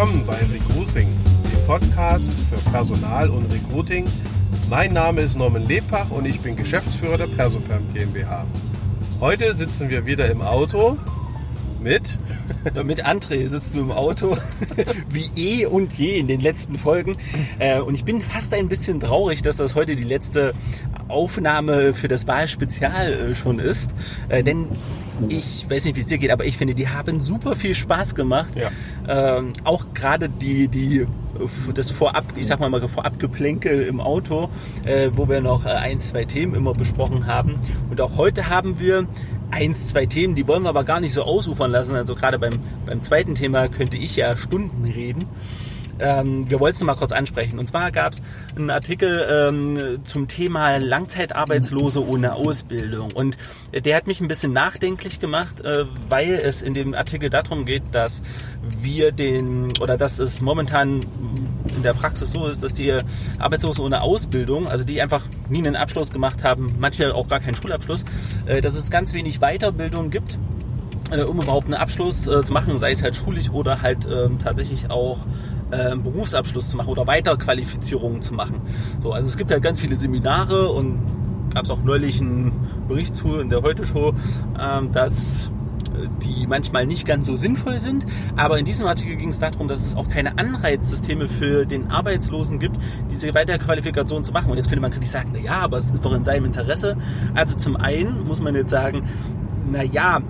willkommen bei Recruiting, dem Podcast für Personal und Recruiting. Mein Name ist Norman Lepach und ich bin Geschäftsführer der Persoperm GmbH. Heute sitzen wir wieder im Auto mit mit André sitzt du im Auto, wie eh und je in den letzten Folgen. Äh, und ich bin fast ein bisschen traurig, dass das heute die letzte Aufnahme für das Wahlspezial äh, schon ist. Äh, denn ich weiß nicht, wie es dir geht, aber ich finde, die haben super viel Spaß gemacht. Ja. Ähm, auch gerade die, die, das Vorab, ich sag mal mal Vorabgeplänkel im Auto, äh, wo wir noch ein, zwei Themen immer besprochen haben. Und auch heute haben wir eins, zwei Themen, die wollen wir aber gar nicht so ausufern lassen. Also gerade beim, beim zweiten Thema könnte ich ja Stunden reden. Ähm, wir wollten es mal kurz ansprechen. Und zwar gab es einen Artikel ähm, zum Thema Langzeitarbeitslose ohne Ausbildung. Und der hat mich ein bisschen nachdenklich gemacht, äh, weil es in dem Artikel darum geht, dass wir den oder dass es momentan in der Praxis so ist, dass die Arbeitslosen ohne Ausbildung, also die einfach nie einen Abschluss gemacht haben, manche auch gar keinen Schulabschluss, äh, dass es ganz wenig Weiterbildung gibt äh, um überhaupt einen Abschluss äh, zu machen, sei es halt schulisch oder halt ähm, tatsächlich auch äh, Berufsabschluss zu machen oder Weiterqualifizierungen zu machen. So, also es gibt halt ganz viele Seminare und gab es auch neulich einen Bericht zu in der Heute-Show, ähm, dass äh, die manchmal nicht ganz so sinnvoll sind. Aber in diesem Artikel ging es darum, dass es auch keine Anreizsysteme für den Arbeitslosen gibt, diese Weiterqualifikation zu machen. Und jetzt könnte man kritisch sagen, na ja, aber es ist doch in seinem Interesse. Also zum einen muss man jetzt sagen, na ja,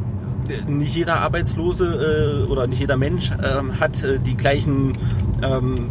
nicht jeder Arbeitslose äh, oder nicht jeder Mensch ähm, hat äh, die gleichen ähm,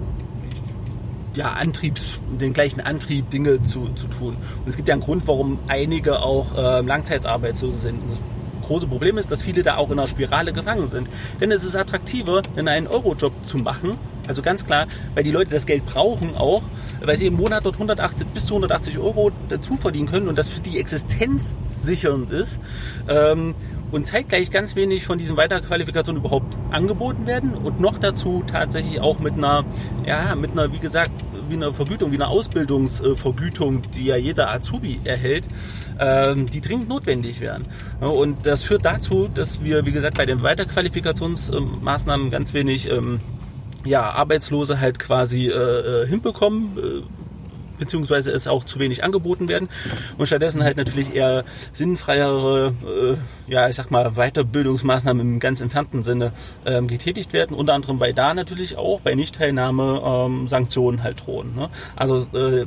ja, Antriebs, den gleichen Antrieb, Dinge zu, zu tun. Und es gibt ja einen Grund, warum einige auch äh, Langzeitarbeitslose sind. Und das große Problem ist, dass viele da auch in einer Spirale gefangen sind. Denn es ist attraktiver, einen Eurojob zu machen. Also ganz klar, weil die Leute das Geld brauchen auch, weil sie im Monat dort 180 bis zu 180 Euro dazu verdienen können und das für die Existenz sichernd ist. Ähm, und zeitgleich ganz wenig von diesen Weiterqualifikationen überhaupt angeboten werden und noch dazu tatsächlich auch mit einer, ja, mit einer, wie gesagt, wie einer Vergütung, wie einer Ausbildungsvergütung, die ja jeder Azubi erhält, ähm, die dringend notwendig wären. Und das führt dazu, dass wir, wie gesagt, bei den Weiterqualifikationsmaßnahmen ganz wenig ähm, ja, Arbeitslose halt quasi äh, äh hinbekommen, äh, beziehungsweise es auch zu wenig angeboten werden und stattdessen halt natürlich eher sinnfreiere, äh, ja, ich sag mal, Weiterbildungsmaßnahmen im ganz entfernten Sinne ähm, getätigt werden. Unter anderem, weil da natürlich auch bei Nichtteilnahme ähm, Sanktionen halt drohen. Ne? Also äh,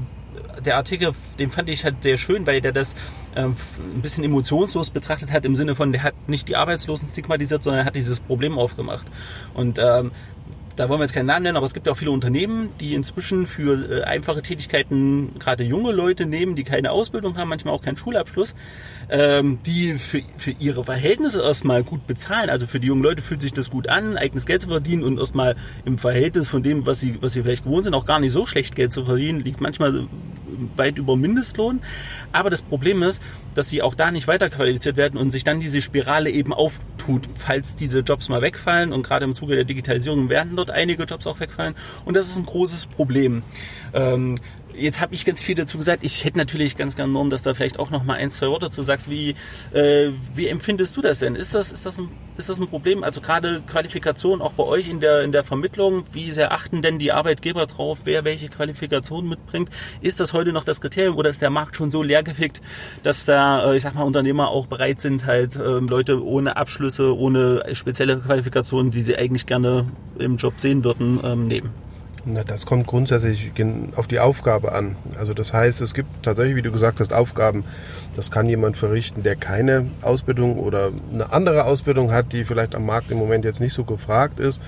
der Artikel, den fand ich halt sehr schön, weil der das ähm, ein bisschen emotionslos betrachtet hat, im Sinne von, der hat nicht die Arbeitslosen stigmatisiert, sondern er hat dieses Problem aufgemacht. Und ähm, da wollen wir jetzt keinen Namen nennen, aber es gibt ja auch viele Unternehmen, die inzwischen für äh, einfache Tätigkeiten gerade junge Leute nehmen, die keine Ausbildung haben, manchmal auch keinen Schulabschluss, ähm, die für, für ihre Verhältnisse erstmal gut bezahlen. Also für die jungen Leute fühlt sich das gut an, eigenes Geld zu verdienen und erstmal im Verhältnis von dem, was sie, was sie vielleicht gewohnt sind, auch gar nicht so schlecht Geld zu verdienen, liegt manchmal weit über Mindestlohn. Aber das Problem ist, dass sie auch da nicht weiterqualifiziert werden und sich dann diese Spirale eben auftut, falls diese Jobs mal wegfallen. Und gerade im Zuge der Digitalisierung werden dort einige Jobs auch wegfallen. Und das ist ein großes Problem. Ähm, Jetzt habe ich ganz viel dazu gesagt. Ich hätte natürlich ganz gerne Norm, dass da vielleicht auch noch mal ein, zwei Worte zu sagst. Wie, äh, wie empfindest du das denn? Ist das, ist, das ein, ist das ein Problem? Also gerade Qualifikation auch bei euch in der, in der Vermittlung. Wie sehr achten denn die Arbeitgeber drauf, wer welche Qualifikation mitbringt? Ist das heute noch das Kriterium oder ist der Markt schon so leergefickt, dass da, äh, ich sag mal, Unternehmer auch bereit sind, halt äh, Leute ohne Abschlüsse, ohne spezielle Qualifikationen, die sie eigentlich gerne im Job sehen würden, ähm, nehmen? Na, das kommt grundsätzlich auf die Aufgabe an. Also das heißt, es gibt tatsächlich, wie du gesagt hast, Aufgaben. Das kann jemand verrichten, der keine Ausbildung oder eine andere Ausbildung hat, die vielleicht am Markt im Moment jetzt nicht so gefragt ist.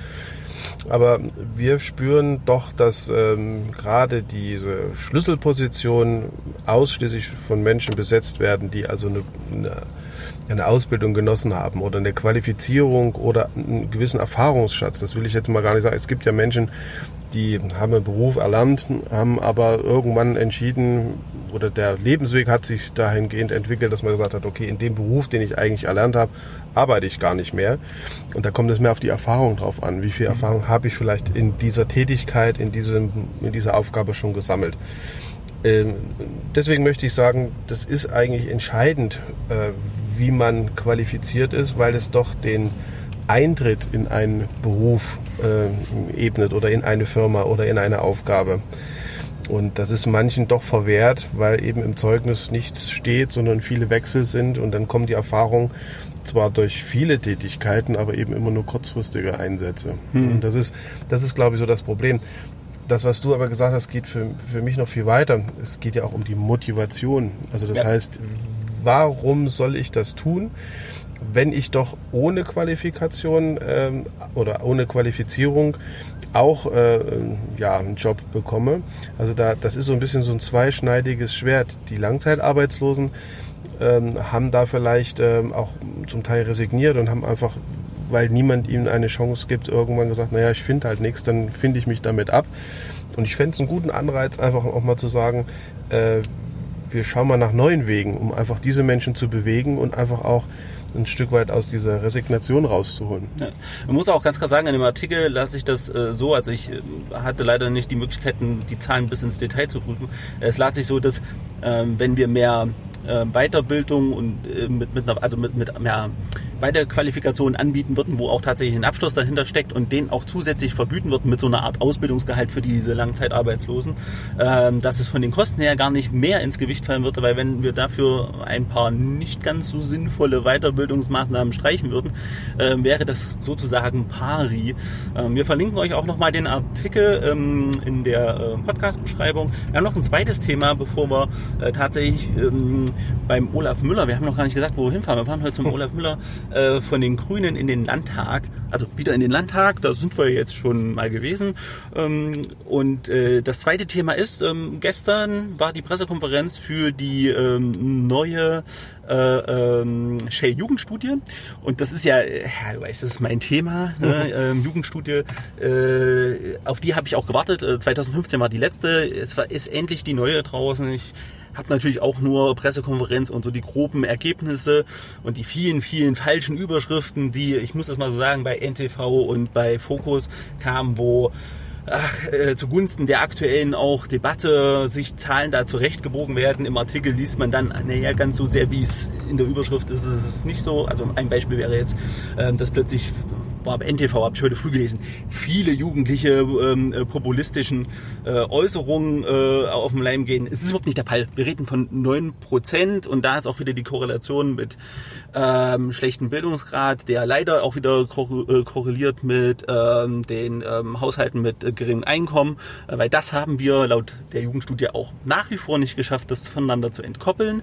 Aber wir spüren doch, dass ähm, gerade diese Schlüsselpositionen ausschließlich von Menschen besetzt werden, die also eine, eine eine Ausbildung genossen haben oder eine Qualifizierung oder einen gewissen Erfahrungsschatz. Das will ich jetzt mal gar nicht sagen. Es gibt ja Menschen, die haben einen Beruf erlernt, haben aber irgendwann entschieden, oder der Lebensweg hat sich dahingehend entwickelt, dass man gesagt hat, okay, in dem Beruf, den ich eigentlich erlernt habe, arbeite ich gar nicht mehr. Und da kommt es mehr auf die Erfahrung drauf an. Wie viel mhm. Erfahrung habe ich vielleicht in dieser Tätigkeit, in, diesem, in dieser Aufgabe schon gesammelt? Ähm, deswegen möchte ich sagen, das ist eigentlich entscheidend, äh, wie man qualifiziert ist, weil es doch den Eintritt in einen Beruf äh, ebnet oder in eine Firma oder in eine Aufgabe. Und das ist manchen doch verwehrt, weil eben im Zeugnis nichts steht, sondern viele Wechsel sind und dann kommen die Erfahrungen zwar durch viele Tätigkeiten, aber eben immer nur kurzfristige Einsätze. Hm. Und das ist, das ist, glaube ich, so das Problem. Das, was du aber gesagt hast, geht für, für mich noch viel weiter. Es geht ja auch um die Motivation. Also das ja. heißt, warum soll ich das tun? wenn ich doch ohne Qualifikation ähm, oder ohne Qualifizierung auch äh, ja, einen Job bekomme. Also da, das ist so ein bisschen so ein zweischneidiges Schwert. Die Langzeitarbeitslosen ähm, haben da vielleicht ähm, auch zum Teil resigniert und haben einfach, weil niemand ihnen eine Chance gibt, irgendwann gesagt, naja, ich finde halt nichts, dann finde ich mich damit ab. Und ich fände es einen guten Anreiz, einfach auch mal zu sagen, äh, wir schauen mal nach neuen Wegen, um einfach diese Menschen zu bewegen und einfach auch ein Stück weit aus dieser Resignation rauszuholen. Ja. Man muss auch ganz klar sagen, in dem Artikel lasse ich das äh, so, also ich äh, hatte leider nicht die Möglichkeiten, die Zahlen bis ins Detail zu prüfen. Es las sich so, dass äh, wenn wir mehr äh, Weiterbildung und äh, mit, mit einer, also mit, mit mehr Weiterqualifikationen anbieten würden, wo auch tatsächlich ein Abschluss dahinter steckt und den auch zusätzlich vergüten würden mit so einer Art Ausbildungsgehalt für diese Langzeitarbeitslosen, ähm, dass es von den Kosten her gar nicht mehr ins Gewicht fallen würde, weil wenn wir dafür ein paar nicht ganz so sinnvolle Weiterbildungsmaßnahmen streichen würden, äh, wäre das sozusagen pari. Ähm, wir verlinken euch auch nochmal den Artikel ähm, in der äh, Podcast-Beschreibung. Wir haben noch ein zweites Thema, bevor wir äh, tatsächlich ähm, beim Olaf Müller, wir haben noch gar nicht gesagt, wo wir hinfahren. Wir fahren heute zum Olaf Müller äh, von den Grünen in den Landtag, also wieder in den Landtag, da sind wir jetzt schon mal gewesen. Ähm, und äh, das zweite Thema ist, ähm, gestern war die Pressekonferenz für die ähm, neue äh, ähm, Shell Jugendstudie und das ist ja, ja du weißt, das ist mein Thema, ne? mhm. ähm, Jugendstudie, äh, auf die habe ich auch gewartet. 2015 äh, war die letzte, es war, ist endlich die neue draußen. Ich habe natürlich auch nur Pressekonferenz und so die groben Ergebnisse und die vielen, vielen falschen Überschriften, die, ich muss das mal so sagen, bei NTV und bei Focus kamen, wo ach, äh, zugunsten der aktuellen auch Debatte sich Zahlen da zurechtgebogen werden. Im Artikel liest man dann, naja, ganz so sehr wie es in der Überschrift ist, ist es nicht so. Also ein Beispiel wäre jetzt, äh, dass plötzlich war bei NTV, habe ich heute früh gelesen, viele jugendliche ähm, äh, populistischen äh, Äußerungen äh, auf dem Leim gehen. Es ist überhaupt nicht der Fall. Wir reden von 9% und da ist auch wieder die Korrelation mit ähm, schlechten Bildungsgrad, der leider auch wieder äh, korreliert mit ähm, den ähm, Haushalten mit äh, geringem Einkommen, äh, weil das haben wir laut der Jugendstudie auch nach wie vor nicht geschafft, das voneinander zu entkoppeln.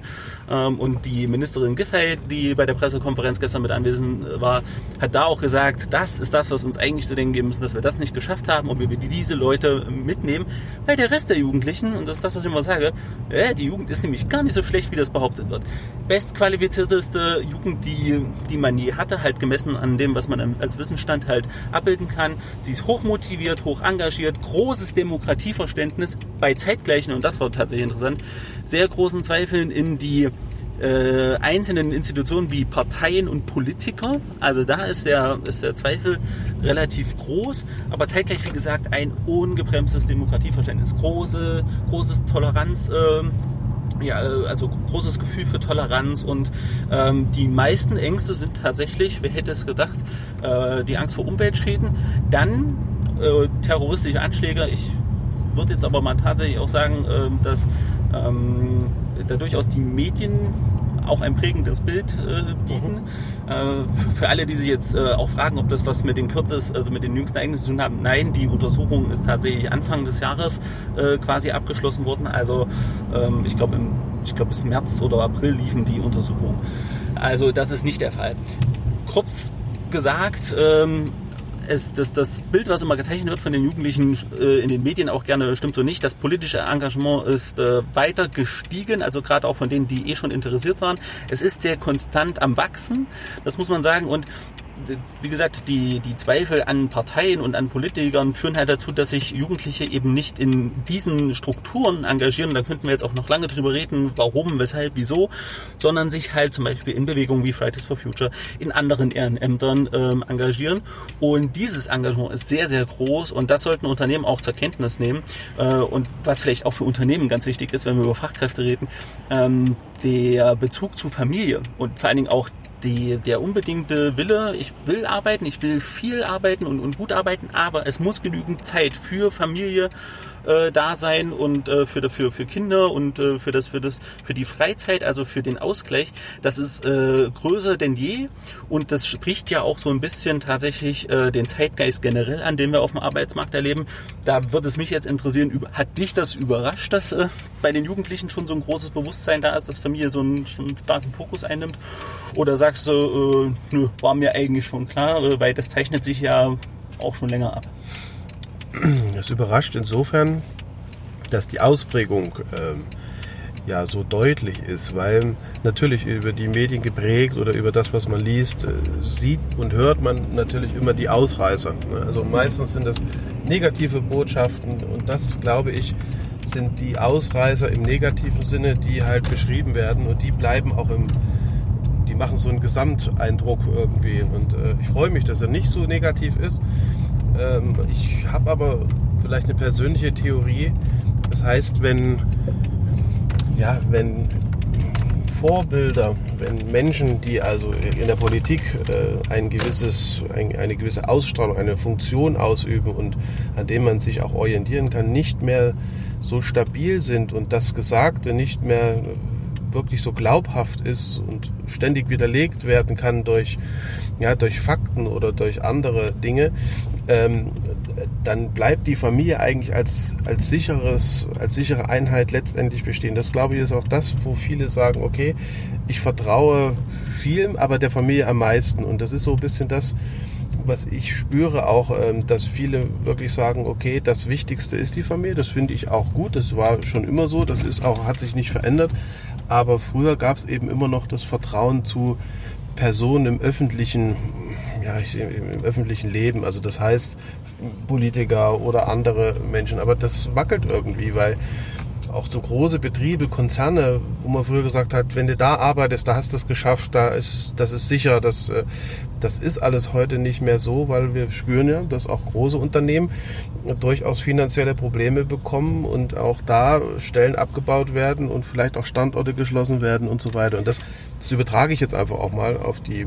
Ähm, und die Ministerin Giffey, die bei der Pressekonferenz gestern mit anwesend war, hat da auch gesagt, das ist das, was uns eigentlich zu denken geben müssen, dass wir das nicht geschafft haben und wir diese Leute mitnehmen, weil der Rest der Jugendlichen, und das ist das, was ich immer sage, äh, die Jugend ist nämlich gar nicht so schlecht, wie das behauptet wird. Bestqualifizierteste Jugend, die, die man je hatte, halt gemessen an dem, was man als Wissensstand halt abbilden kann. Sie ist hochmotiviert, hoch engagiert, großes Demokratieverständnis bei zeitgleichen, und das war tatsächlich interessant, sehr großen Zweifeln in die äh, einzelnen Institutionen wie Parteien und Politiker. Also da ist der, ist der Zweifel relativ groß, aber zeitgleich, wie gesagt, ein ungebremstes Demokratieverständnis. Große, großes Toleranz. Äh, ja, also großes Gefühl für Toleranz und ähm, die meisten Ängste sind tatsächlich, wer hätte es gedacht, äh, die Angst vor Umweltschäden, dann äh, terroristische Anschläge. Ich würde jetzt aber mal tatsächlich auch sagen, äh, dass ähm, da durchaus die Medien auch ein prägendes Bild äh, bieten. Mhm. Äh, für alle, die sich jetzt äh, auch fragen, ob das was mit den kürzes, also mit den jüngsten Ereignissen zu tun haben, nein, die Untersuchung ist tatsächlich Anfang des Jahres äh, quasi abgeschlossen worden. Also ähm, ich glaube, ich glaube bis März oder April liefen die Untersuchungen. Also das ist nicht der Fall. Kurz gesagt, ähm, es, das, das Bild, was immer gezeichnet wird von den Jugendlichen äh, in den Medien auch gerne, stimmt so nicht. Das politische Engagement ist äh, weiter gestiegen, also gerade auch von denen, die eh schon interessiert waren. Es ist sehr konstant am Wachsen, das muss man sagen. Und wie gesagt, die, die Zweifel an Parteien und an Politikern führen halt dazu, dass sich Jugendliche eben nicht in diesen Strukturen engagieren. Da könnten wir jetzt auch noch lange drüber reden, warum, weshalb, wieso, sondern sich halt zum Beispiel in Bewegungen wie Fridays for Future, in anderen Ehrenämtern ähm, engagieren. Und dieses Engagement ist sehr, sehr groß und das sollten Unternehmen auch zur Kenntnis nehmen. Äh, und was vielleicht auch für Unternehmen ganz wichtig ist, wenn wir über Fachkräfte reden, ähm, der Bezug zu Familie und vor allen Dingen auch die, der unbedingte Wille, ich will arbeiten, ich will viel arbeiten und, und gut arbeiten, aber es muss genügend Zeit für Familie äh, da sein und äh, für, für, für Kinder und äh, für, das, für, das, für die Freizeit, also für den Ausgleich, das ist äh, größer denn je und das spricht ja auch so ein bisschen tatsächlich äh, den Zeitgeist generell an, den wir auf dem Arbeitsmarkt erleben. Da würde es mich jetzt interessieren, hat dich das überrascht, dass äh, bei den Jugendlichen schon so ein großes Bewusstsein da ist, dass Familie so einen, schon einen starken Fokus einnimmt? Oder sagst du, äh, nö, war mir eigentlich schon klar, äh, weil das zeichnet sich ja auch schon länger ab? Das überrascht insofern, dass die Ausprägung ähm, ja so deutlich ist, weil natürlich über die Medien geprägt oder über das, was man liest, äh, sieht und hört man natürlich immer die Ausreißer. Ne? Also meistens sind das negative Botschaften und das, glaube ich, sind die Ausreißer im negativen Sinne, die halt beschrieben werden und die bleiben auch im, die machen so einen Gesamteindruck irgendwie. Und äh, ich freue mich, dass er nicht so negativ ist. Ähm, ich habe aber vielleicht eine persönliche Theorie. Das heißt, wenn, ja, wenn Vorbilder, wenn Menschen, die also in der Politik äh, ein gewisses, ein, eine gewisse Ausstrahlung, eine Funktion ausüben und an dem man sich auch orientieren kann, nicht mehr so stabil sind und das Gesagte nicht mehr wirklich so glaubhaft ist und ständig widerlegt werden kann durch, ja, durch Fakten oder durch andere Dinge, ähm, dann bleibt die Familie eigentlich als, als, sicheres, als sichere Einheit letztendlich bestehen. Das glaube ich ist auch das, wo viele sagen, okay, ich vertraue viel, aber der Familie am meisten. Und das ist so ein bisschen das, was ich spüre auch, ähm, dass viele wirklich sagen, okay, das Wichtigste ist die Familie. Das finde ich auch gut. Das war schon immer so. Das ist auch, hat sich nicht verändert. Aber früher gab es eben immer noch das Vertrauen zu Personen im öffentlichen, ja, im öffentlichen Leben. Also das heißt Politiker oder andere Menschen. Aber das wackelt irgendwie, weil auch so große Betriebe, Konzerne, wo man früher gesagt hat, wenn du da arbeitest, da hast du es geschafft, da ist, das ist sicher, das, äh, das ist alles heute nicht mehr so, weil wir spüren ja, dass auch große Unternehmen durchaus finanzielle Probleme bekommen und auch da Stellen abgebaut werden und vielleicht auch Standorte geschlossen werden und so weiter. Und das, das übertrage ich jetzt einfach auch mal auf die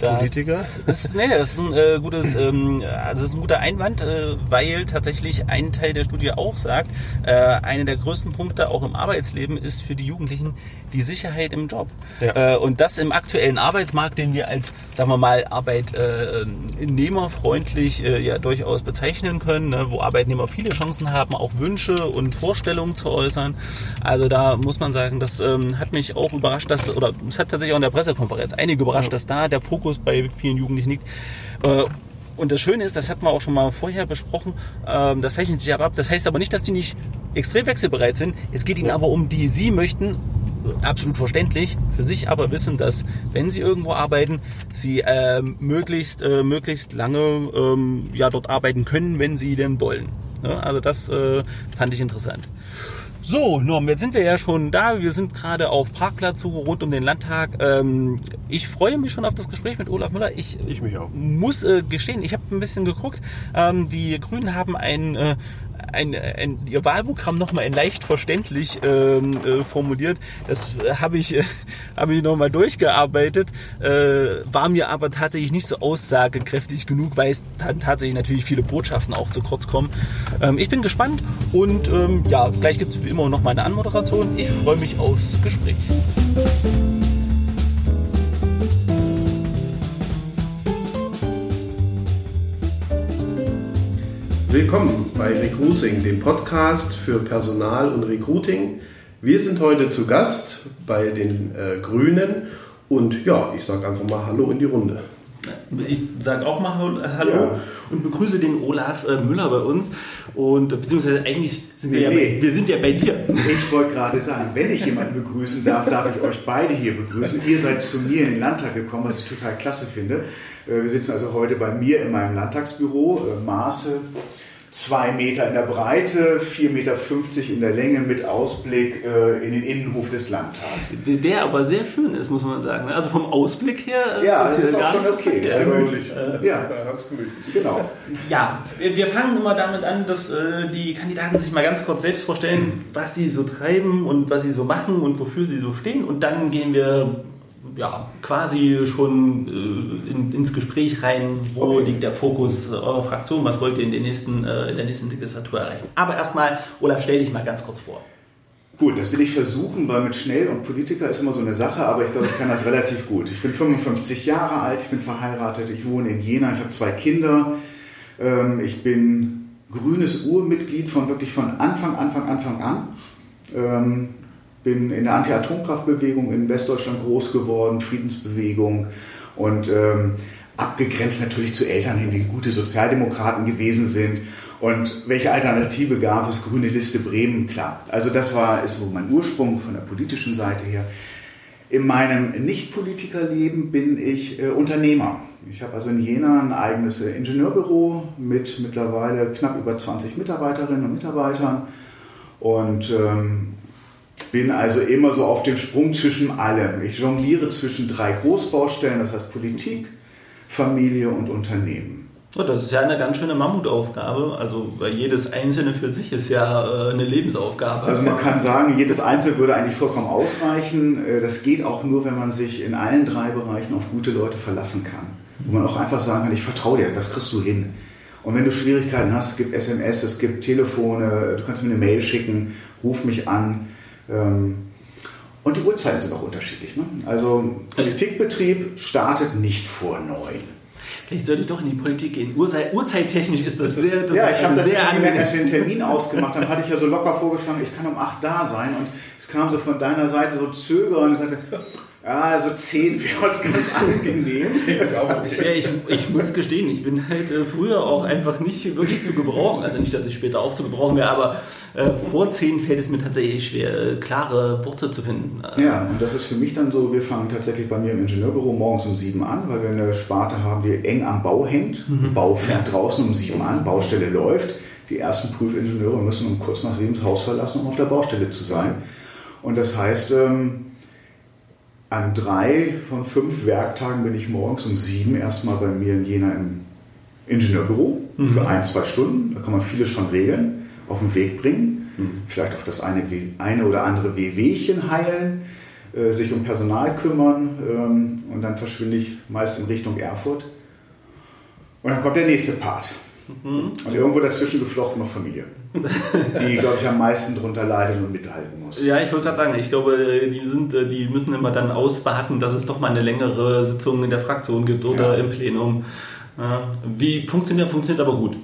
das Politiker? Ist, nee, das ist ein äh, gutes, ähm, also das ist ein guter Einwand, äh, weil tatsächlich ein Teil der Studie auch sagt, äh, einer der größten Punkte auch im Arbeitsleben ist für die Jugendlichen die Sicherheit im Job. Ja. Äh, und das im aktuellen Arbeitsmarkt, den wir als, sagen wir mal, arbeitnehmerfreundlich äh, ja durchaus bezeichnen können, ne, wo Arbeitnehmer viele Chancen haben, auch Wünsche und Vorstellungen zu äußern. Also da muss man sagen, das ähm, hat mich auch überrascht, dass, oder es hat tatsächlich auch in der Pressekonferenz einige überrascht, ja. dass da der Fokus Fokus bei vielen Jugendlichen liegt. Äh, und das Schöne ist, das hatten wir auch schon mal vorher besprochen, ähm, das zeichnet sich aber ab. Das heißt aber nicht, dass die nicht extrem wechselbereit sind. Es geht ihnen aber um die, sie möchten, absolut verständlich, für sich aber wissen, dass wenn sie irgendwo arbeiten, sie äh, möglichst, äh, möglichst lange ähm, ja, dort arbeiten können, wenn sie denn wollen. Ja, also das äh, fand ich interessant. So, Norm, jetzt sind wir ja schon da. Wir sind gerade auf Parkplatzsuche rund um den Landtag. Ähm, ich freue mich schon auf das Gespräch mit Olaf Müller. Ich, ich muss äh, gestehen, ich habe ein bisschen geguckt. Ähm, die Grünen haben ein äh, ein, ein, ihr Wahlprogramm nochmal in leicht verständlich ähm, äh, formuliert. Das habe ich, äh, hab ich nochmal durchgearbeitet, äh, war mir aber tatsächlich nicht so aussagekräftig genug, weil es tatsächlich natürlich viele Botschaften auch zu kurz kommen. Ähm, ich bin gespannt und ähm, ja, gleich gibt es wie immer noch meine Anmoderation. Ich freue mich aufs Gespräch. Willkommen bei Recruiting, dem Podcast für Personal und Recruiting. Wir sind heute zu Gast bei den äh, Grünen und ja, ich sage einfach mal Hallo in die Runde. Ich sage auch mal Hallo ja. und begrüße den Olaf äh, Müller bei uns. Und beziehungsweise eigentlich sind wir, nee, ja bei, wir sind ja bei dir. Ich wollte gerade sagen, wenn ich jemanden begrüßen darf, darf ich euch beide hier begrüßen. Ihr seid zu mir in den Landtag gekommen, was ich total klasse finde. Äh, wir sitzen also heute bei mir in meinem Landtagsbüro. Äh, Maße zwei Meter in der Breite, 4,50 Meter in der Länge mit Ausblick äh, in den Innenhof des Landtags. Der aber sehr schön ist, muss man sagen. Also vom Ausblick her ja, ist das ist auch schon okay. Also, gemütlich. Äh, ja, ganz gemütlich. Genau. Ja, wir fangen immer damit an, dass äh, die Kandidaten sich mal ganz kurz selbst vorstellen, was sie so treiben und was sie so machen und wofür sie so stehen. Und dann gehen wir ja, quasi schon äh, in, ins Gespräch rein, wo okay. liegt der Fokus eurer Fraktion, was wollt ihr in, den nächsten, äh, in der nächsten Legislatur erreichen. Aber erstmal, Olaf, stell dich mal ganz kurz vor. Gut, das will ich versuchen, weil mit schnell und Politiker ist immer so eine Sache, aber ich glaube, ich kann das relativ gut. Ich bin 55 Jahre alt, ich bin verheiratet, ich wohne in Jena, ich habe zwei Kinder, ähm, ich bin grünes Urmitglied von wirklich von Anfang, Anfang, Anfang an. Ähm, bin in der Anti-Atomkraftbewegung in Westdeutschland groß geworden, Friedensbewegung und ähm, abgegrenzt natürlich zu Eltern hin, die gute Sozialdemokraten gewesen sind und welche Alternative gab es? Grüne Liste Bremen, klar. Also das war ist so mein Ursprung von der politischen Seite her. In meinem Nicht-Politikerleben bin ich äh, Unternehmer. Ich habe also in Jena ein eigenes äh, Ingenieurbüro mit mittlerweile knapp über 20 Mitarbeiterinnen und Mitarbeitern und ähm, bin also immer so auf dem Sprung zwischen allem. Ich jongliere zwischen drei Großbaustellen, das heißt Politik, Familie und Unternehmen. Oh, das ist ja eine ganz schöne Mammutaufgabe. Also weil jedes Einzelne für sich ist ja äh, eine Lebensaufgabe. Also man kann sagen, jedes Einzelne würde eigentlich vollkommen ausreichen. Äh, das geht auch nur, wenn man sich in allen drei Bereichen auf gute Leute verlassen kann. Wo man auch einfach sagen kann, ich vertraue dir, das kriegst du hin. Und wenn du Schwierigkeiten hast, es gibt SMS, es gibt Telefone, du kannst mir eine Mail schicken, ruf mich an. Ähm, und die Uhrzeiten sind auch unterschiedlich. Ne? Also Politikbetrieb startet nicht vor neun. Vielleicht sollte ich doch in die Politik gehen. Uhrzeit, Uhrzeittechnisch ist das sehr das Ja, ich habe das sehr gemerkt, als wir einen Termin ausgemacht haben, hatte ich ja so locker vorgeschlagen, ich kann um acht da sein. Und es kam so von deiner Seite so zögern und sagte, ja, also 10 wäre uns ganz angenehm. ja, ich, ich muss gestehen, ich bin halt äh, früher auch einfach nicht wirklich zu gebrauchen. Also nicht, dass ich später auch zu gebrauchen wäre, aber äh, vor 10 fällt es mir tatsächlich schwer, äh, klare Worte zu finden. Ja, und das ist für mich dann so, wir fangen tatsächlich bei mir im Ingenieurbüro morgens um 7 an, weil wir eine Sparte haben, die eng am Bau hängt. Mhm. Bau fährt draußen um 7 an, Baustelle läuft. Die ersten Prüfingenieure müssen um kurz nach 7 das Haus verlassen, um auf der Baustelle zu sein. Und das heißt, ähm, an drei von fünf Werktagen bin ich morgens um sieben erstmal bei mir in Jena im Ingenieurbüro mhm. für ein, zwei Stunden. Da kann man vieles schon regeln, auf den Weg bringen. Mhm. Vielleicht auch das eine, eine oder andere Wehwehchen heilen, äh, sich um Personal kümmern ähm, und dann verschwinde ich meist in Richtung Erfurt. Und dann kommt der nächste Part. Mhm. Und irgendwo dazwischen geflochten noch Familie, die, glaube ich, am meisten darunter leidet und mithalten muss. Ja, ich wollte gerade sagen, ich glaube, die, sind, äh, die müssen immer dann ausbaten, dass es doch mal eine längere Sitzung in der Fraktion gibt oder ja. im Plenum. Wie funktioniert, funktioniert aber gut.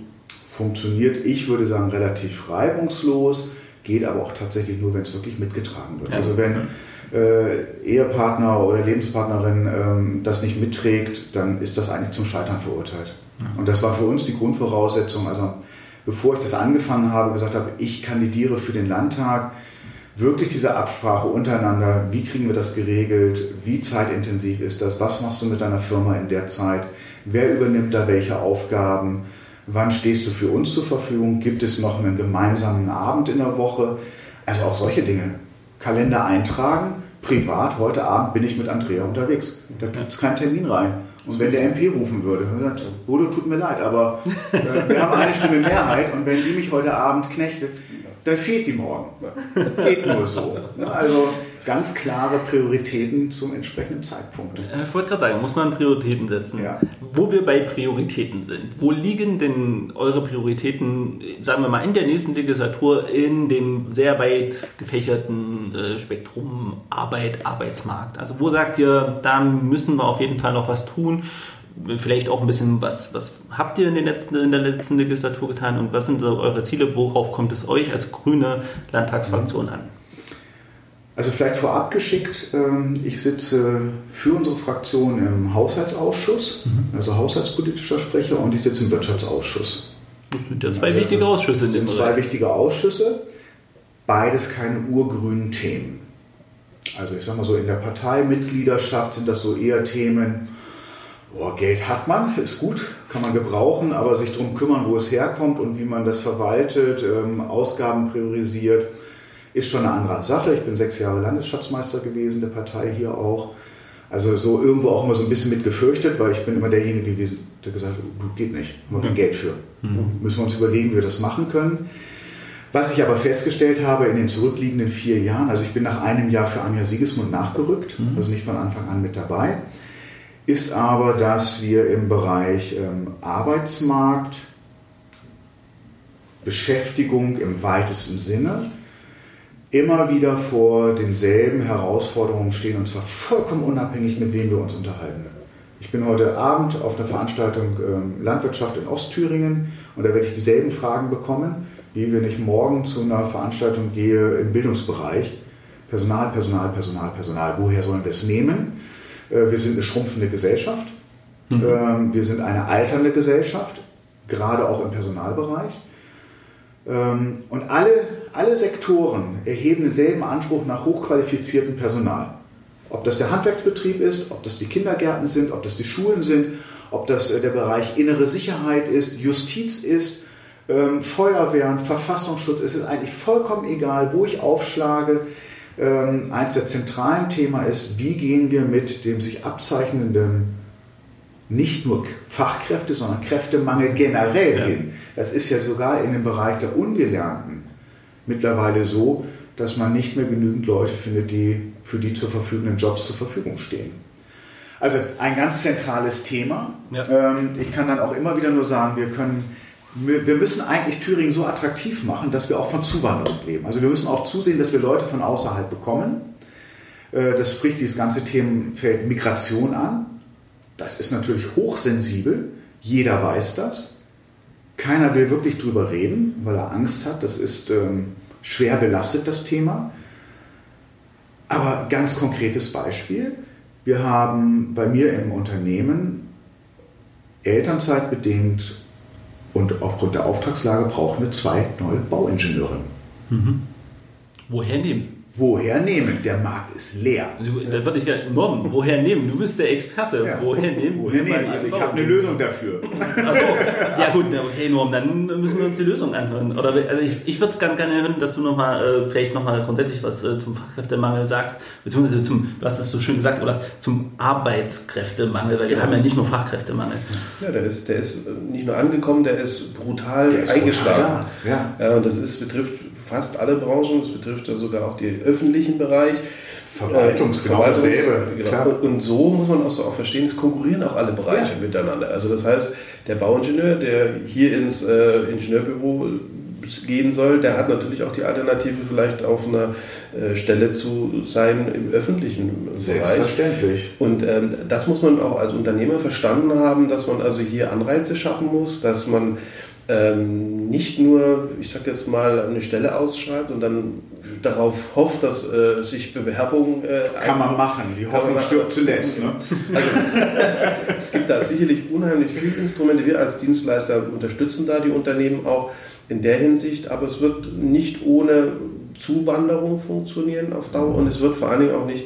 Funktioniert, ich würde sagen, relativ reibungslos, geht aber auch tatsächlich nur, wenn es wirklich mitgetragen wird. Ja. Also wenn äh, Ehepartner oder Lebenspartnerin ähm, das nicht mitträgt, dann ist das eigentlich zum Scheitern verurteilt. Und das war für uns die Grundvoraussetzung. Also bevor ich das angefangen habe, gesagt habe, ich kandidiere für den Landtag, wirklich diese Absprache untereinander, wie kriegen wir das geregelt, wie zeitintensiv ist das, was machst du mit deiner Firma in der Zeit, wer übernimmt da welche Aufgaben, wann stehst du für uns zur Verfügung, gibt es noch einen gemeinsamen Abend in der Woche, also auch solche Dinge. Kalender eintragen, privat, heute Abend bin ich mit Andrea unterwegs. Da gibt es keinen Termin rein. Und wenn der MP rufen würde, dann Bodo, tut mir leid, aber äh, wir haben eine Stimme Mehrheit und wenn die mich heute Abend knechtet, dann fehlt die morgen. Geht nur so. Also ganz klare Prioritäten zum entsprechenden Zeitpunkt. Ich wollte gerade sagen, muss man Prioritäten setzen. Ja. Wo wir bei Prioritäten sind, wo liegen denn eure Prioritäten, sagen wir mal, in der nächsten Legislatur in dem sehr weit gefächerten äh, Spektrum Arbeit, Arbeitsmarkt? Also wo sagt ihr, da müssen wir auf jeden Fall noch was tun? Vielleicht auch ein bisschen, was, was habt ihr in, den letzten, in der letzten Legislatur getan und was sind so eure Ziele? Worauf kommt es euch als grüne Landtagsfraktion an? Also vielleicht vorab geschickt, ähm, ich sitze für unsere Fraktion im Haushaltsausschuss, mhm. also haushaltspolitischer Sprecher, und ich sitze im Wirtschaftsausschuss. Das sind ja zwei also, wichtige Ausschüsse in dem Zwei wichtige Ausschüsse, beides keine urgrünen Themen. Also ich sage mal so, in der Parteimitgliedschaft sind das so eher Themen, boah, Geld hat man, ist gut, kann man gebrauchen, aber sich darum kümmern, wo es herkommt und wie man das verwaltet, ähm, Ausgaben priorisiert, ist schon eine andere Sache. Ich bin sechs Jahre Landesschatzmeister gewesen, der Partei hier auch. Also so irgendwo auch immer so ein bisschen mit gefürchtet, weil ich bin immer derjenige gewesen, der gesagt hat, geht nicht, haben wir kein Geld für. Mhm. Müssen wir uns überlegen, wie wir das machen können. Was ich aber festgestellt habe in den zurückliegenden vier Jahren, also ich bin nach einem Jahr für Anja Siegesmund nachgerückt, mhm. also nicht von Anfang an mit dabei, ist aber, dass wir im Bereich ähm, Arbeitsmarkt, Beschäftigung im weitesten Sinne immer wieder vor denselben Herausforderungen stehen und zwar vollkommen unabhängig, mit wem wir uns unterhalten. Ich bin heute Abend auf einer Veranstaltung ähm, Landwirtschaft in Ostthüringen und da werde ich dieselben Fragen bekommen, wie wenn ich morgen zu einer Veranstaltung gehe im Bildungsbereich. Personal, Personal, Personal, Personal. Woher sollen wir es nehmen? Äh, wir sind eine schrumpfende Gesellschaft. Mhm. Ähm, wir sind eine alternde Gesellschaft, gerade auch im Personalbereich. Ähm, und alle, alle Sektoren erheben denselben Anspruch nach hochqualifiziertem Personal. Ob das der Handwerksbetrieb ist, ob das die Kindergärten sind, ob das die Schulen sind, ob das äh, der Bereich innere Sicherheit ist, Justiz ist, ähm, Feuerwehren, Verfassungsschutz, es ist eigentlich vollkommen egal, wo ich aufschlage. Ähm, eins der zentralen Themen ist, wie gehen wir mit dem sich abzeichnenden nicht nur Fachkräfte, sondern Kräftemangel generell ja. hin. Das ist ja sogar in dem Bereich der Ungelernten mittlerweile so, dass man nicht mehr genügend Leute findet, die für die zur verfügenden Jobs zur Verfügung stehen. Also ein ganz zentrales Thema. Ja. Ähm, ich kann dann auch immer wieder nur sagen, wir können, wir müssen eigentlich Thüringen so attraktiv machen, dass wir auch von Zuwanderung leben. Also wir müssen auch zusehen, dass wir Leute von außerhalb bekommen. Äh, das spricht dieses ganze Themenfeld Migration an. Das ist natürlich hochsensibel. Jeder weiß das. Keiner will wirklich drüber reden, weil er Angst hat. Das ist ähm, schwer belastet, das Thema. Aber ganz konkretes Beispiel. Wir haben bei mir im Unternehmen Elternzeitbedingt und aufgrund der Auftragslage brauchen wir zwei neue Bauingenieure. Mhm. Woher nehmen? Woher nehmen? Der Markt ist leer. Da würde ich gerne, Norm, woher nehmen? Du bist der Experte. Ja, woher nehmen? Woher nehmen? Also ich habe eine Lösung dafür. Achso, ja gut, okay Norm, dann müssen wir uns die Lösung anhören. Oder also ich, ich würde ganz gerne hören, dass du noch mal, äh, vielleicht nochmal grundsätzlich was äh, zum Fachkräftemangel sagst, beziehungsweise zum, du hast es so schön gesagt, oder zum Arbeitskräftemangel, weil wir ja. haben ja nicht nur Fachkräftemangel. Ja, der ist, der ist nicht nur angekommen, der ist brutal der ist eingeschlagen. Brutal, ja. ja. und das ist, betrifft fast alle Branchen, das betrifft ja sogar auch den öffentlichen Bereich. Verwaltungs, äh, genau dasselbe. Genau. Und so muss man auch, so auch verstehen, es konkurrieren auch alle Bereiche ja. miteinander. Also das heißt, der Bauingenieur, der hier ins äh, Ingenieurbüro gehen soll, der hat natürlich auch die Alternative, vielleicht auf einer äh, Stelle zu sein im öffentlichen Selbstverständlich. Bereich. Und ähm, das muss man auch als Unternehmer verstanden haben, dass man also hier Anreize schaffen muss, dass man ähm, nicht nur, ich sag jetzt mal, eine Stelle ausschreibt und dann darauf hofft, dass äh, sich Bewerbungen. Äh, Kann man machen, die Hoffnung stirbt zuletzt. Ne? Also, es gibt da sicherlich unheimlich viele Instrumente. Wir als Dienstleister unterstützen da die Unternehmen auch in der Hinsicht, aber es wird nicht ohne Zuwanderung funktionieren auf Dauer und es wird vor allen Dingen auch nicht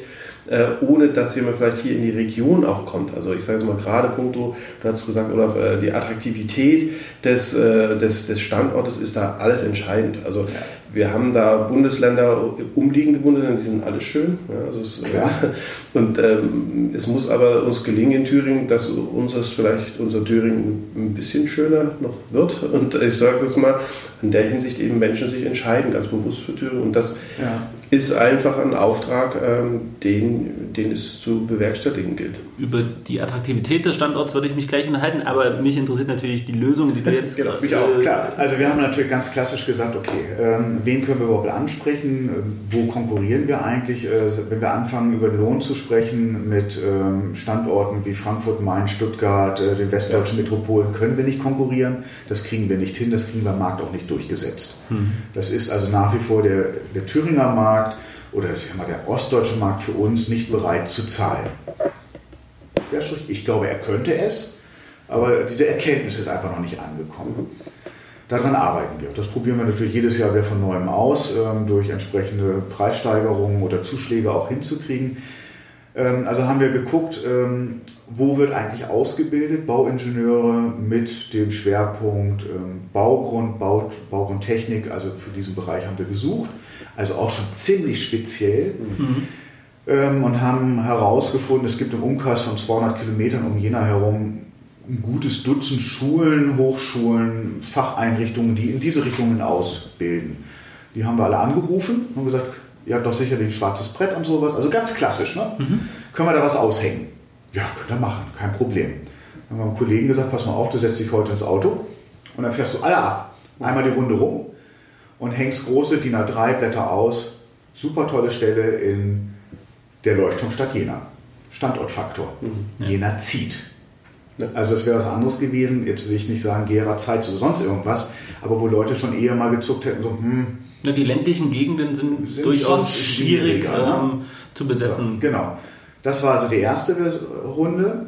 ohne dass jemand vielleicht hier in die Region auch kommt. Also ich sage mal gerade punkto, du hast gesagt, Olaf, äh, die Attraktivität des, äh, des, des Standortes ist da alles entscheidend. Also wir haben da Bundesländer, umliegende Bundesländer, die sind alle schön. Ja, also es, äh, und ähm, es muss aber uns gelingen in Thüringen, dass unseres vielleicht unser Thüringen ein bisschen schöner noch wird. Und ich sage das mal, in der Hinsicht eben Menschen sich entscheiden, ganz bewusst für Thüringen. Und das ja. Ist einfach ein Auftrag, ähm, den, den es zu bewerkstelligen gilt. Über die Attraktivität des Standorts würde ich mich gleich unterhalten, aber mich interessiert natürlich die Lösung, die du jetzt. genau, mich auch. Klar. Also wir haben natürlich ganz klassisch gesagt, okay, ähm, wen können wir überhaupt ansprechen? Wo konkurrieren wir eigentlich? Äh, wenn wir anfangen, über Lohn zu sprechen mit ähm, Standorten wie Frankfurt, Main, Stuttgart, äh, den westdeutschen ja. Metropolen, können wir nicht konkurrieren. Das kriegen wir nicht hin, das kriegen wir am Markt auch nicht durchgesetzt. Hm. Das ist also nach wie vor der, der Thüringer Markt oder mal, der ostdeutsche Markt für uns nicht bereit zu zahlen. Ich glaube, er könnte es, aber diese Erkenntnis ist einfach noch nicht angekommen. Daran arbeiten wir. Das probieren wir natürlich jedes Jahr wieder von neuem aus, ähm, durch entsprechende Preissteigerungen oder Zuschläge auch hinzukriegen. Ähm, also haben wir geguckt, ähm, wo wird eigentlich ausgebildet, Bauingenieure mit dem Schwerpunkt Baugrund, Bau, Baugrundtechnik, also für diesen Bereich haben wir gesucht, also auch schon ziemlich speziell. Mhm. Und haben herausgefunden, es gibt im Umkreis von 200 Kilometern um Jena herum ein gutes Dutzend Schulen, Hochschulen, Facheinrichtungen, die in diese Richtungen ausbilden. Die haben wir alle angerufen und gesagt, ihr habt doch sicherlich ein schwarzes Brett und sowas. Also ganz klassisch, ne? Mhm. Können wir da was aushängen? Ja, könnt ihr machen, kein Problem. Dann haben wir einem Kollegen gesagt, pass mal auf, du setzt dich heute ins Auto und dann fährst du alle ab. Einmal die Runde rum und hängst große DIN A3 Blätter aus. Super tolle Stelle in der Leuchtturmstadt Jena. Standortfaktor. Mhm. Jena zieht. Also es wäre was anderes gewesen, jetzt will ich nicht sagen Gera Zeit oder sonst irgendwas, aber wo Leute schon eher mal gezuckt hätten, so, hm. Die ländlichen Gegenden sind, sind durchaus schwierig ne? ähm, zu besetzen. So, genau. Das war also die erste Runde.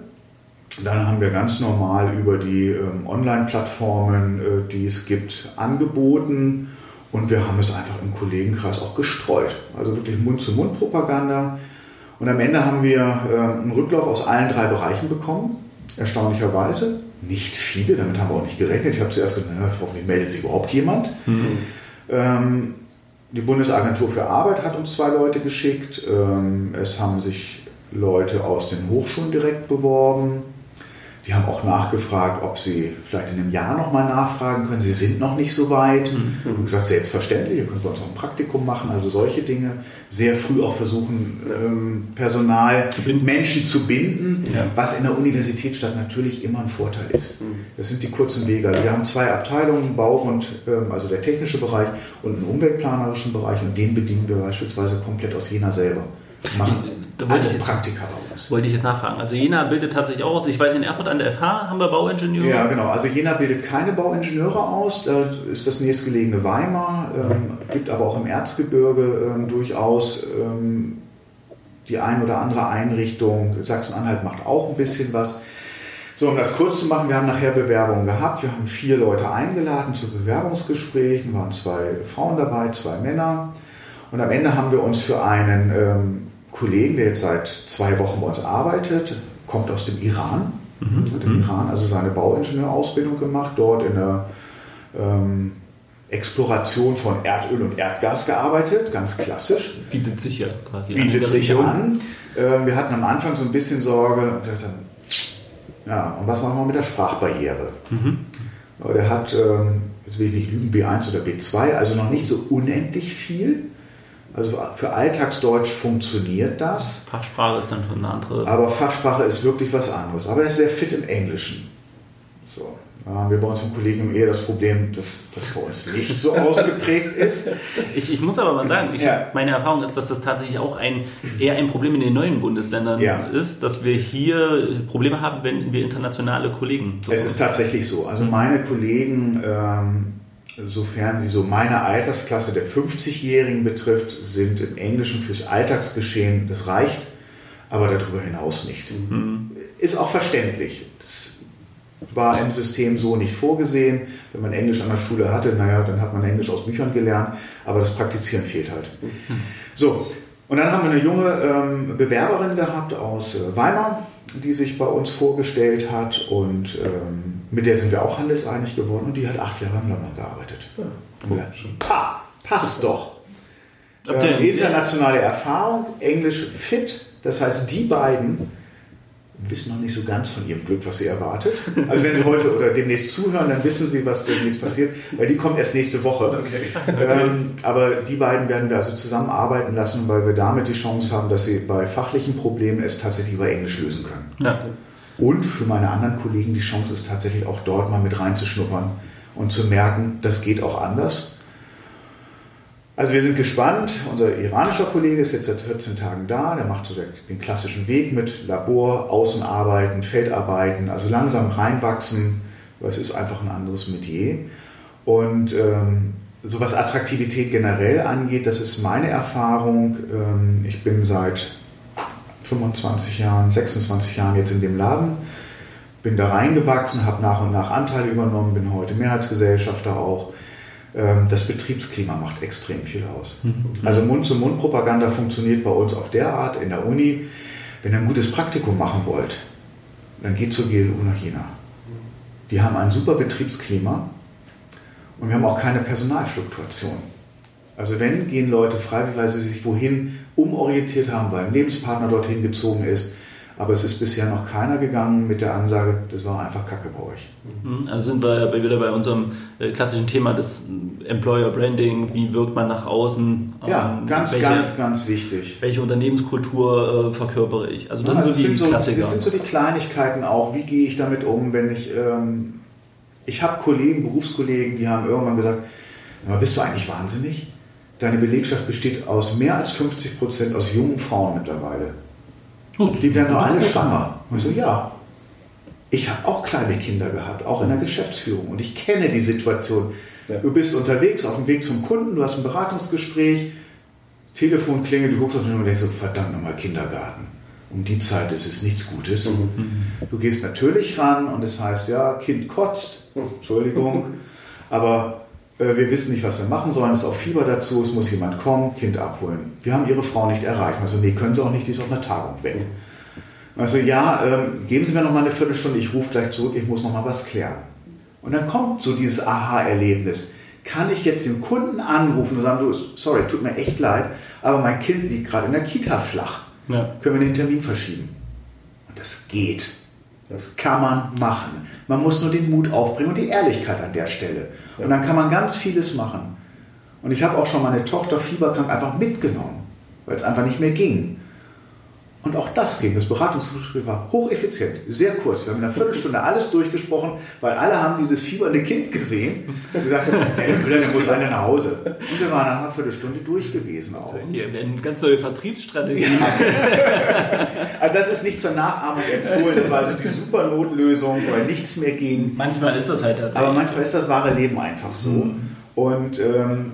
Dann haben wir ganz normal über die ähm, Online-Plattformen, äh, die es gibt, angeboten. Und wir haben es einfach im Kollegenkreis auch gestreut. Also wirklich Mund-zu-Mund-Propaganda. Und am Ende haben wir äh, einen Rücklauf aus allen drei Bereichen bekommen. Erstaunlicherweise. Nicht viele, damit haben wir auch nicht gerechnet. Ich habe zuerst gedacht, naja, hoffentlich meldet sich überhaupt jemand. Mhm. Ähm, die Bundesagentur für Arbeit hat uns zwei Leute geschickt. Ähm, es haben sich Leute aus den Hochschulen direkt beworben. Die haben auch nachgefragt, ob sie vielleicht in einem Jahr nochmal nachfragen können. Sie sind noch nicht so weit. Mhm. Und gesagt, selbstverständlich, ihr könnt bei uns auch ein Praktikum machen. Also solche Dinge. Sehr früh auch versuchen, ähm, Personal, zu Menschen zu binden, ja. was in der Universitätsstadt natürlich immer ein Vorteil ist. Mhm. Das sind die kurzen Wege. Also wir haben zwei Abteilungen, Bau und ähm, also der technische Bereich und einen umweltplanerischen Bereich. Und den bedienen wir beispielsweise komplett aus Jena selber machen da wollte ich Praktika bei uns. Wollte ich jetzt nachfragen. Also Jena bildet tatsächlich auch aus. Ich weiß, in Erfurt an der FH haben wir Bauingenieure. Ja, genau. Also Jena bildet keine Bauingenieure aus. Da ist das nächstgelegene Weimar. Ähm, gibt aber auch im Erzgebirge ähm, durchaus ähm, die ein oder andere Einrichtung. Sachsen-Anhalt macht auch ein bisschen was. So, um das kurz zu machen, wir haben nachher Bewerbungen gehabt. Wir haben vier Leute eingeladen zu Bewerbungsgesprächen, waren zwei Frauen dabei, zwei Männer. Und am Ende haben wir uns für einen ähm, Kollegen, der jetzt seit zwei Wochen bei uns arbeitet, kommt aus dem Iran, mhm. hat im mhm. Iran also seine Bauingenieurausbildung gemacht, dort in der ähm, Exploration von Erdöl und Erdgas gearbeitet, ganz klassisch. Bietet sich ja quasi Bietet sich an. Äh, wir hatten am Anfang so ein bisschen Sorge, ja, und was machen wir mit der Sprachbarriere? Mhm. Der hat, ähm, jetzt will ich nicht lügen, B1 oder B2, also noch nicht so unendlich viel. Also für Alltagsdeutsch funktioniert das. Fachsprache ist dann schon eine andere. Aber Fachsprache ist wirklich was anderes. Aber er ist sehr fit im Englischen. So. Wir bei uns im Kollegium eher das Problem, dass das bei uns nicht so ausgeprägt ist. Ich, ich, muss aber mal sagen, ich, ja. meine Erfahrung ist, dass das tatsächlich auch ein, eher ein Problem in den neuen Bundesländern ja. ist, dass wir hier Probleme haben, wenn wir internationale Kollegen. So es ist tatsächlich so. Also meine Kollegen ähm, sofern sie so meine Altersklasse der 50-Jährigen betrifft, sind im Englischen fürs Alltagsgeschehen, das reicht, aber darüber hinaus nicht. Mhm. Ist auch verständlich. Das war im System so nicht vorgesehen. Wenn man Englisch an der Schule hatte, naja, dann hat man Englisch aus Büchern gelernt, aber das Praktizieren fehlt halt. Mhm. So, und dann haben wir eine junge ähm, Bewerberin gehabt aus äh, Weimar, die sich bei uns vorgestellt hat und ähm, mit der sind wir auch handelseinig geworden und die hat acht Jahre in London gearbeitet. Ja, cool. pa, passt doch. Äh, internationale Erfahrung, Englisch fit, das heißt, die beiden wissen noch nicht so ganz von ihrem Glück, was sie erwartet. Also wenn sie heute oder demnächst zuhören, dann wissen sie, was demnächst passiert, weil die kommt erst nächste Woche. Okay. Ähm, aber die beiden werden wir also zusammenarbeiten lassen, weil wir damit die Chance haben, dass sie bei fachlichen Problemen es tatsächlich über Englisch lösen können. Ja. Und für meine anderen Kollegen die Chance ist tatsächlich auch dort mal mit reinzuschnuppern und zu merken, das geht auch anders. Also wir sind gespannt. Unser iranischer Kollege ist jetzt seit 14 Tagen da. Der macht so den klassischen Weg mit Labor, Außenarbeiten, Feldarbeiten, also langsam reinwachsen. weil Es ist einfach ein anderes Metier. Und ähm, so was Attraktivität generell angeht, das ist meine Erfahrung. Ähm, ich bin seit 25 Jahren, 26 Jahren jetzt in dem Laden, bin da reingewachsen, habe nach und nach Anteile übernommen, bin heute Mehrheitsgesellschafter auch. Ähm, das Betriebsklima macht extrem viel aus. Mhm. Also Mund-zu-Mund-Propaganda funktioniert bei uns auf der Art in der Uni. Wenn ihr ein gutes Praktikum machen wollt, dann geht zur GLU nach Jena. Die haben ein super Betriebsklima und wir haben auch keine Personalfluktuation. Also wenn, gehen Leute freiwillig, weil sie sich wohin umorientiert haben, weil ein Lebenspartner dorthin gezogen ist. Aber es ist bisher noch keiner gegangen mit der Ansage, das war einfach Kacke bei euch. Mhm. Also sind wir wieder bei unserem äh, klassischen Thema des Employer Branding, wie wirkt man nach außen? Ja, ähm, ganz, welche, ganz, ganz wichtig. Welche Unternehmenskultur äh, verkörpere ich? Also das, ja, sind, so die sind Klassiker. das sind so die Kleinigkeiten auch. Wie gehe ich damit um, wenn ich... Ähm, ich habe Kollegen, Berufskollegen, die haben irgendwann gesagt, bist du eigentlich wahnsinnig? Deine Belegschaft besteht aus mehr als 50 Prozent aus jungen Frauen mittlerweile. Gut. Die werden doch alle schwanger. Und ich so, ja. Ich habe auch kleine Kinder gehabt, auch in der Geschäftsführung. Und ich kenne die Situation. Ja. Du bist unterwegs, auf dem Weg zum Kunden, du hast ein Beratungsgespräch, Telefon klingelt, du guckst auf den und denkst so, verdammt nochmal Kindergarten. Um die Zeit ist es nichts Gutes. Mhm. Du gehst natürlich ran und es heißt, ja, Kind kotzt, Entschuldigung, aber wir wissen nicht, was wir machen sollen, es ist auch Fieber dazu, es muss jemand kommen, Kind abholen. Wir haben Ihre Frau nicht erreicht. Also, nee, können Sie auch nicht, die ist auf einer Tagung weg. Also, ja, ähm, geben Sie mir noch mal eine Viertelstunde, ich rufe gleich zurück, ich muss noch mal was klären. Und dann kommt so dieses Aha-Erlebnis. Kann ich jetzt den Kunden anrufen und sagen, du, sorry, tut mir echt leid, aber mein Kind liegt gerade in der Kita flach. Ja. Können wir den Termin verschieben? Und das geht. Das kann man machen. Man muss nur den Mut aufbringen und die Ehrlichkeit an der Stelle. Und dann kann man ganz vieles machen. Und ich habe auch schon meine Tochter fieberkrank einfach mitgenommen, weil es einfach nicht mehr ging. Und auch das ging. Das Beratungsgespräch war hocheffizient, sehr kurz. Wir haben in einer Viertelstunde alles durchgesprochen, weil alle haben dieses fiebernde Kind gesehen und gesagt, der Müller, der muss einer nach Hause. Und wir waren nach einer Viertelstunde durch gewesen auch. Hier eine ganz neue Vertriebsstrategie. Ja. also das ist nicht zur Nachahmung empfohlen. Das war also die super Notlösung, weil nichts mehr ging. Manchmal ist das halt tatsächlich. Aber manchmal ist das wahre Leben einfach so. Mhm. Und ähm,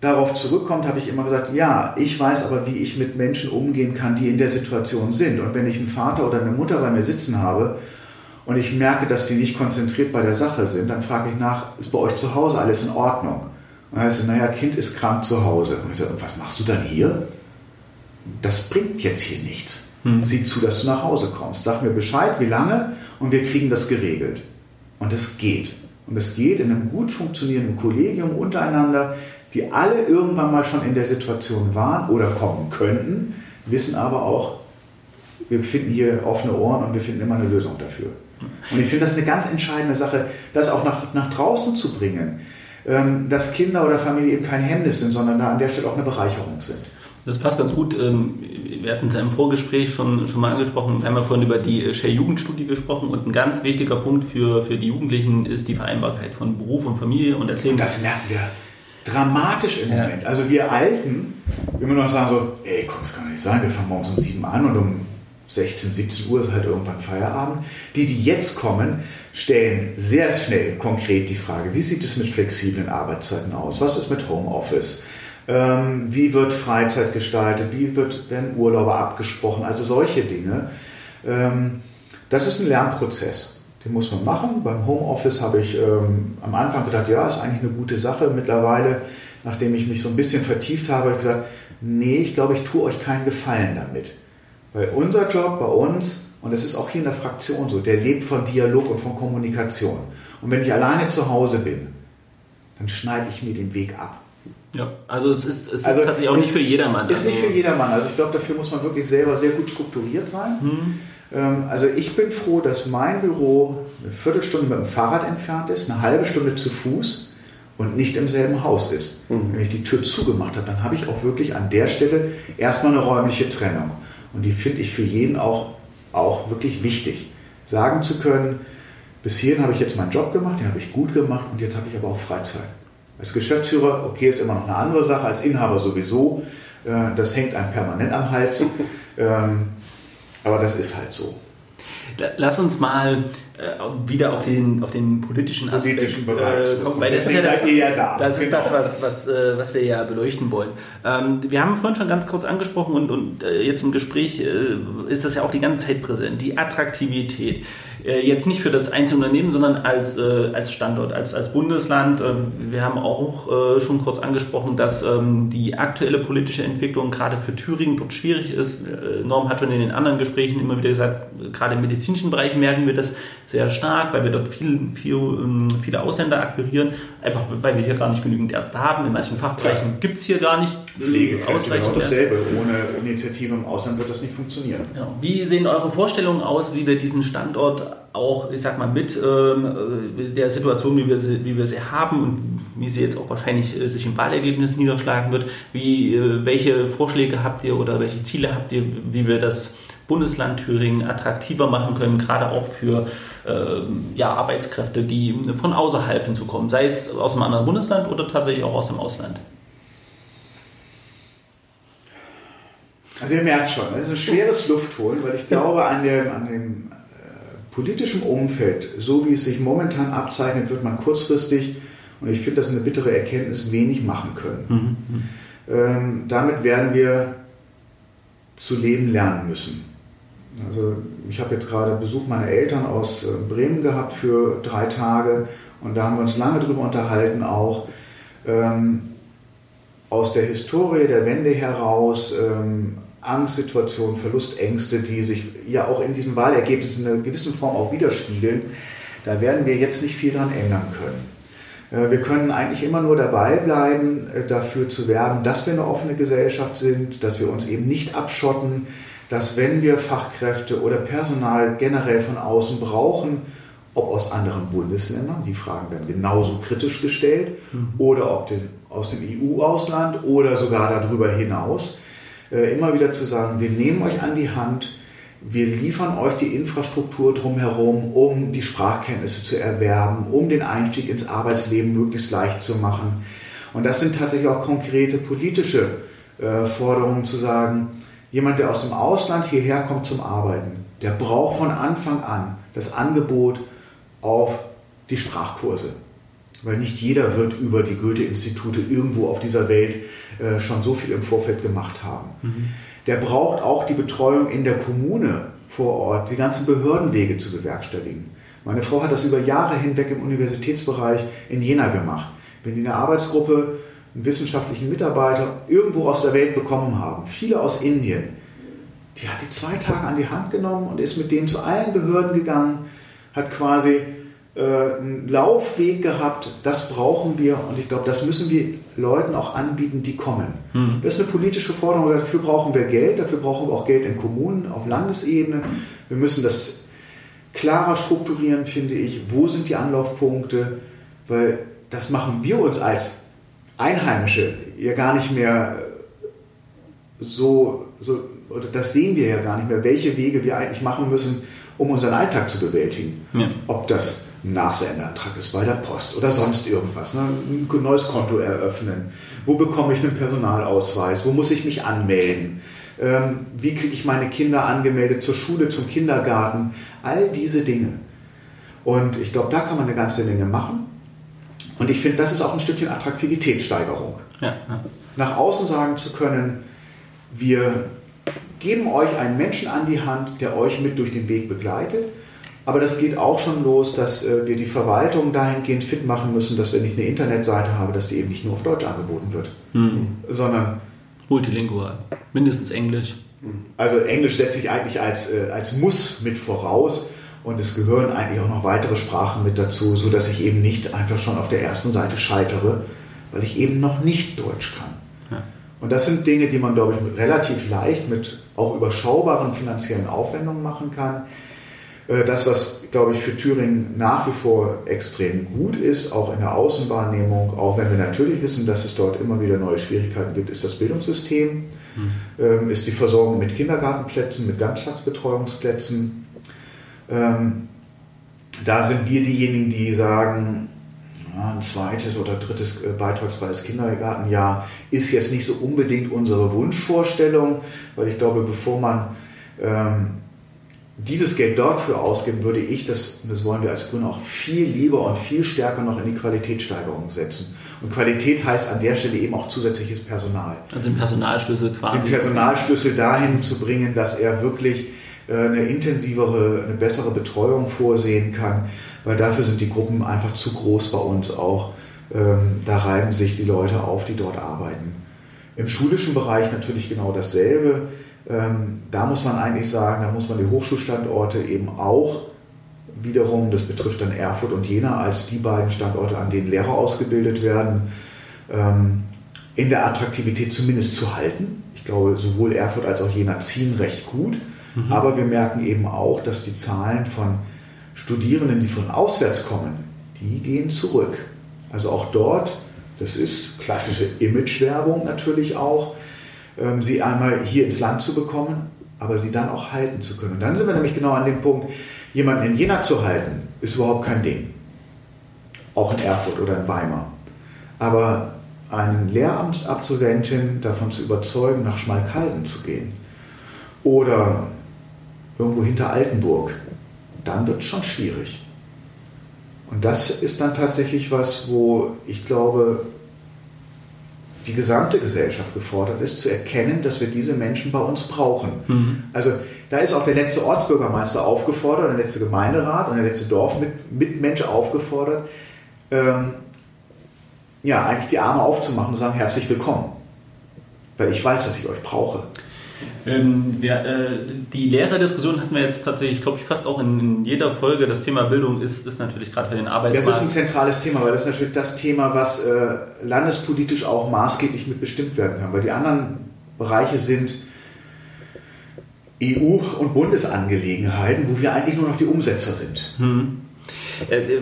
darauf zurückkommt, habe ich immer gesagt, ja, ich weiß aber, wie ich mit Menschen umgehen kann, die in der Situation sind. Und wenn ich einen Vater oder eine Mutter bei mir sitzen habe und ich merke, dass die nicht konzentriert bei der Sache sind, dann frage ich nach, ist bei euch zu Hause alles in Ordnung? Und dann heißt es, naja, Kind ist krank zu Hause. Und ich sage, was machst du dann hier? Das bringt jetzt hier nichts. Hm. Sieh zu, dass du nach Hause kommst. Sag mir Bescheid, wie lange, und wir kriegen das geregelt. Und es geht. Und es geht in einem gut funktionierenden Kollegium untereinander, die alle irgendwann mal schon in der Situation waren oder kommen könnten, wissen aber auch, wir finden hier offene Ohren und wir finden immer eine Lösung dafür. Und ich finde das eine ganz entscheidende Sache, das auch nach, nach draußen zu bringen, ähm, dass Kinder oder Familie eben kein Hemmnis sind, sondern da an der Stelle auch eine Bereicherung sind. Das passt ganz gut. Ähm, wir hatten es ja im Vorgespräch schon, schon mal angesprochen. Wir haben ja vorhin über die Share Jugendstudie gesprochen und ein ganz wichtiger Punkt für, für die Jugendlichen ist die Vereinbarkeit von Beruf und Familie und Erzählung. Und das merken wir dramatisch im Moment. Also wir Alten, immer noch sagen so, ey, komm, das kann nicht sein, wir fangen morgens um sieben an und um 16, 17 Uhr ist halt irgendwann Feierabend. Die, die jetzt kommen, stellen sehr schnell konkret die Frage, wie sieht es mit flexiblen Arbeitszeiten aus? Was ist mit Homeoffice? Ähm, wie wird Freizeit gestaltet? Wie wird, werden Urlauber abgesprochen? Also solche Dinge. Ähm, das ist ein Lernprozess. Den muss man machen. Beim Homeoffice habe ich ähm, am Anfang gedacht, ja, ist eigentlich eine gute Sache. Mittlerweile, nachdem ich mich so ein bisschen vertieft habe, habe ich gesagt, nee, ich glaube, ich tue euch keinen Gefallen damit. Weil unser Job bei uns, und das ist auch hier in der Fraktion so, der lebt von Dialog und von Kommunikation. Und wenn ich alleine zu Hause bin, dann schneide ich mir den Weg ab. Ja, also es ist, es also ist tatsächlich auch nicht für jedermann. Ist also nicht für jedermann. Also ich glaube, dafür muss man wirklich selber sehr gut strukturiert sein. Hm. Ähm, also ich bin froh, dass mein Büro eine Viertelstunde mit dem Fahrrad entfernt ist, eine halbe Stunde zu Fuß und nicht im selben Haus ist. Mhm. Wenn ich die Tür zugemacht habe, dann habe ich auch wirklich an der Stelle erstmal eine räumliche Trennung. Und die finde ich für jeden auch, auch wirklich wichtig. Sagen zu können, bis hierhin habe ich jetzt meinen Job gemacht, den habe ich gut gemacht und jetzt habe ich aber auch Freizeit. Als Geschäftsführer, okay, ist immer noch eine andere Sache, als Inhaber sowieso. Äh, das hängt einem permanent am Hals. Aber das ist halt so. Lass uns mal äh, wieder auf den, auf den politischen Aspekt politischen Bereich äh, kommen, weil das, ist ja das, eher da. das, ist genau. das, was, was, äh, was wir ja beleuchten wollen. Ähm, wir haben vorhin schon ganz kurz angesprochen und, und äh, jetzt im Gespräch äh, ist das ja auch die ganze Zeit präsent, die Attraktivität. Äh, jetzt nicht für das einzelne Unternehmen, sondern als, äh, als Standort, als, als Bundesland. Ähm, wir haben auch äh, schon kurz angesprochen, dass ähm, die aktuelle politische Entwicklung gerade für Thüringen dort schwierig ist. Norm hat schon in den anderen Gesprächen immer wieder gesagt, gerade im medizinischen Bereich merken wir das sehr stark, weil wir dort viel, viel, ähm, viele Ausländer akquirieren, einfach weil wir hier gar nicht genügend Ärzte haben. In manchen Fachbereichen gibt es hier gar nicht Pflegekräfte, genau dasselbe. Ohne Initiative im Ausland wird das nicht funktionieren. Ja. Wie sehen eure Vorstellungen aus, wie wir diesen Standort auch, ich sag mal, mit ähm, der Situation, wie wir, sie, wie wir sie haben und wie sie jetzt auch wahrscheinlich äh, sich im Wahlergebnis niederschlagen wird, wie, äh, welche Vorschläge habt ihr oder welche Ziele habt ihr, wie wir das Bundesland Thüringen attraktiver machen können, gerade auch für äh, ja, Arbeitskräfte, die von außerhalb hinzukommen, sei es aus einem anderen Bundesland oder tatsächlich auch aus dem Ausland? Also ihr merkt schon, es ist ein schweres Luftholen, weil ich glaube, an dem, an dem äh, politischen Umfeld, so wie es sich momentan abzeichnet, wird man kurzfristig, und ich finde das eine bittere Erkenntnis, wenig machen können. Mhm. Ähm, damit werden wir zu leben lernen müssen. Also ich habe jetzt gerade Besuch meiner Eltern aus äh, Bremen gehabt für drei Tage und da haben wir uns lange darüber unterhalten, auch ähm, aus der Historie der Wende heraus, ähm, Angstsituationen, Verlustängste, die sich ja auch in diesen Wahlergebnissen in einer gewissen Form auch widerspiegeln, da werden wir jetzt nicht viel dran ändern können. Äh, wir können eigentlich immer nur dabei bleiben, äh, dafür zu werben, dass wir eine offene Gesellschaft sind, dass wir uns eben nicht abschotten, dass wenn wir Fachkräfte oder Personal generell von außen brauchen, ob aus anderen Bundesländern, die Fragen werden genauso kritisch gestellt, mhm. oder ob den, aus dem EU-Ausland oder sogar darüber hinaus, äh, immer wieder zu sagen, wir nehmen euch an die Hand, wir liefern euch die Infrastruktur drumherum, um die Sprachkenntnisse zu erwerben, um den Einstieg ins Arbeitsleben möglichst leicht zu machen. Und das sind tatsächlich auch konkrete politische äh, Forderungen zu sagen, jemand, der aus dem Ausland hierher kommt zum Arbeiten, der braucht von Anfang an das Angebot auf die Sprachkurse. Weil nicht jeder wird über die Goethe-Institute irgendwo auf dieser Welt äh, schon so viel im Vorfeld gemacht haben. Mhm. Der braucht auch die Betreuung in der Kommune vor Ort, die ganzen Behördenwege zu bewerkstelligen. Meine Frau hat das über Jahre hinweg im Universitätsbereich in Jena gemacht. Wenn die eine Arbeitsgruppe einen wissenschaftlichen Mitarbeiter irgendwo aus der Welt bekommen haben, viele aus Indien, die hat die zwei Tage an die Hand genommen und ist mit denen zu allen Behörden gegangen, hat quasi äh, einen Laufweg gehabt, das brauchen wir und ich glaube, das müssen wir Leuten auch anbieten, die kommen. Mhm. Das ist eine politische Forderung, dafür brauchen wir Geld, dafür brauchen wir auch Geld in Kommunen, auf Landesebene. Wir müssen das klarer strukturieren, finde ich. Wo sind die Anlaufpunkte? Weil das machen wir uns als Einheimische ja gar nicht mehr so, so, oder das sehen wir ja gar nicht mehr, welche Wege wir eigentlich machen müssen, um unseren Alltag zu bewältigen. Ja. Ob das ein Nachsendeantrag ist bei der Post oder sonst irgendwas. Ne? Ein neues Konto eröffnen. Wo bekomme ich einen Personalausweis? Wo muss ich mich anmelden? Ähm, wie kriege ich meine Kinder angemeldet zur Schule, zum Kindergarten? All diese Dinge. Und ich glaube, da kann man eine ganze Menge machen. Und ich finde, das ist auch ein Stückchen Attraktivitätssteigerung. Ja, ja. Nach außen sagen zu können, wir geben euch einen Menschen an die Hand, der euch mit durch den Weg begleitet aber das geht auch schon los, dass äh, wir die Verwaltung dahingehend fit machen müssen, dass wenn ich eine Internetseite habe, dass die eben nicht nur auf Deutsch angeboten wird, mhm. sondern multilingual, mindestens Englisch. Also Englisch setze ich eigentlich als, äh, als Muss mit voraus und es gehören eigentlich auch noch weitere Sprachen mit dazu, sodass ich eben nicht einfach schon auf der ersten Seite scheitere, weil ich eben noch nicht Deutsch kann. Ja. Und das sind Dinge, die man, glaube ich, relativ leicht mit auch überschaubaren finanziellen Aufwendungen machen kann. Äh, das, was, glaube ich, für Thüringen nach wie vor extrem gut ist, auch in der Außenwahrnehmung, auch wenn wir natürlich wissen, dass es dort immer wieder neue Schwierigkeiten gibt, ist das Bildungssystem, mhm. ist die Versorgung mit Kindergartenplätzen, mit Ganztagsbetreuungsplätzen. Ähm, da sind wir diejenigen, die sagen, ein zweites oder drittes äh, beitragsfreies Kindergartenjahr ist jetzt nicht so unbedingt unsere Wunschvorstellung, weil ich glaube, bevor man ähm, dieses Geld dort für ausgeben, würde ich das, das wollen wir als Grüne auch viel lieber und viel stärker noch in die Qualitätssteigerung setzen. Und Qualität heißt an der Stelle eben auch zusätzliches Personal. Also den Personalschlüssel quasi. Den Personalschlüssel dahin zu bringen, dass er wirklich äh, eine intensivere, eine bessere Betreuung vorsehen kann, weil dafür sind die Gruppen einfach zu groß bei uns auch. Ähm, da reiben sich die Leute auf, die dort arbeiten. Im schulischen Bereich natürlich genau dasselbe ähm, da muss man eigentlich sagen, da muss man die Hochschulstandorte eben auch wiederum, das betrifft dann Erfurt und Jena als die beiden Standorte, an denen Lehrer ausgebildet werden, ähm, in der Attraktivität zumindest zu halten. Ich glaube, sowohl Erfurt als auch Jena ziehen recht gut. Mhm. Aber wir merken eben auch, dass die Zahlen von Studierenden, die von auswärts kommen, die gehen zurück. Also auch dort, das ist klassische Imagewerbung natürlich auch, sie einmal hier ins Land zu bekommen, aber sie dann auch halten zu können. Und dann sind wir nämlich genau an dem Punkt, jemanden in Jena zu halten, ist überhaupt kein Ding. Auch in Erfurt oder in Weimar. Aber einen Lehramtsabsolventin davon zu überzeugen, nach Schmalkalden zu gehen oder irgendwo hinter Altenburg, dann wird es schon schwierig. Und das ist dann tatsächlich was, wo ich glaube, die gesamte Gesellschaft gefordert ist, zu erkennen, dass wir diese Menschen bei uns brauchen. Mhm. Also da ist auch der letzte Ortsbürgermeister aufgefordert, der letzte Gemeinderat und der letzte Dorfmitmensch aufgefordert, ähm, ja, eigentlich die Arme aufzumachen und sagen, herzlich willkommen. Weil ich weiß, dass ich euch brauche. Ähm, wir, äh, die Lehrerdiskussion hatten wir jetzt tatsächlich, glaube ich, fast auch in, in, jeder Folge. Das Thema Bildung ist, ist natürlich gerade für den Arbeitsmarkt. Das ist ein zentrales Thema, weil das ist natürlich das Thema, was äh, landespolitisch auch maßgeblich mitbestimmt werden kann. Weil die anderen Bereiche sind EU- und Bundesangelegenheiten, wo wir eigentlich nur noch die Umsetzer sind. Hm. Äh, äh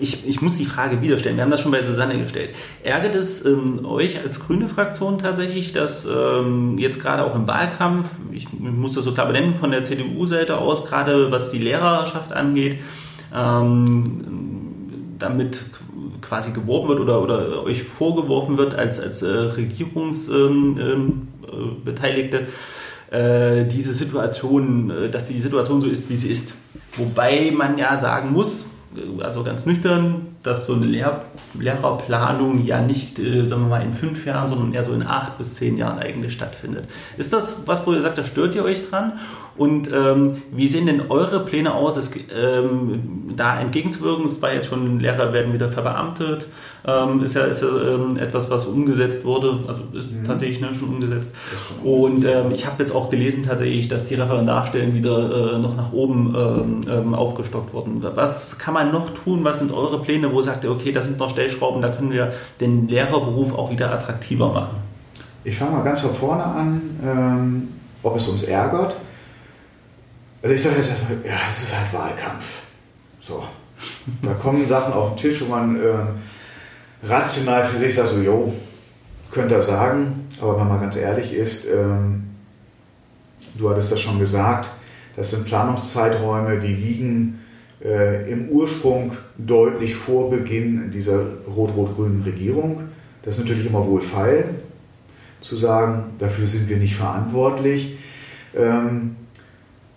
ich, ich muss die Frage wieder stellen. Wir haben das schon bei Susanne gestellt. Ärgert es ähm, euch als grüne Fraktion tatsächlich, dass ähm, jetzt gerade auch im Wahlkampf, ich muss das so klar benennen, von der CDU-Seite aus, gerade was die Lehrerschaft angeht, ähm, damit quasi geworben wird oder, oder euch vorgeworfen wird als, als äh, Regierungsbeteiligte, ähm, ähm, äh, diese Situation, äh, dass die Situation so ist, wie sie ist. Wobei man ja sagen muss, also ganz nüchtern, dass so eine Lehr Lehrerplanung ja nicht, äh, sagen wir mal, in fünf Jahren, sondern eher so in acht bis zehn Jahren eigentlich stattfindet. Ist das was, wo ihr sagt, da stört ihr euch dran? Und ähm, wie sehen denn eure Pläne aus, es, ähm, da entgegenzuwirken? Es war jetzt schon, Lehrer werden wieder verbeamtet, ähm, ist ja, ist ja ähm, etwas, was umgesetzt wurde, also ist mhm. tatsächlich ne, schon umgesetzt. Schon und ähm, ich habe jetzt auch gelesen tatsächlich, dass die Referendarstellen wieder äh, noch nach oben ähm, aufgestockt wurden. Was kann man noch tun? Was sind eure Pläne, wo sagt ihr, okay, das sind noch Stellschrauben, da können wir den Lehrerberuf auch wieder attraktiver machen? Ich fange mal ganz von vorne an, ob es uns ärgert. Also ich sage jetzt, ja, es ist halt Wahlkampf. So. Da kommen Sachen auf den Tisch, wo man äh, rational für sich sagt, so, jo, könnte er sagen, aber wenn man ganz ehrlich ist, ähm, du hattest das schon gesagt, das sind Planungszeiträume, die liegen äh, im Ursprung deutlich vor Beginn dieser rot-rot-grünen Regierung. Das ist natürlich immer wohlfeil, zu sagen, dafür sind wir nicht verantwortlich. Ähm,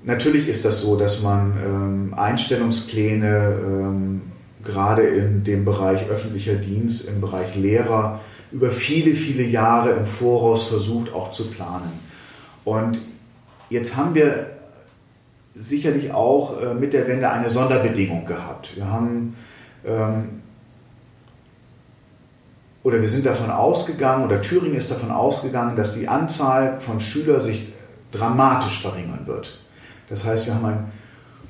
Natürlich ist das so, dass man ähm, Einstellungspläne ähm, gerade in dem Bereich öffentlicher Dienst, im Bereich Lehrer über viele, viele Jahre im Voraus versucht auch zu planen. Und jetzt haben wir sicherlich auch äh, mit der Wende eine Sonderbedingung gehabt. Wir haben ähm, oder wir sind davon ausgegangen, oder Thüringen ist davon ausgegangen, dass die Anzahl von Schülern sich dramatisch verringern wird. Das heißt, wir haben einen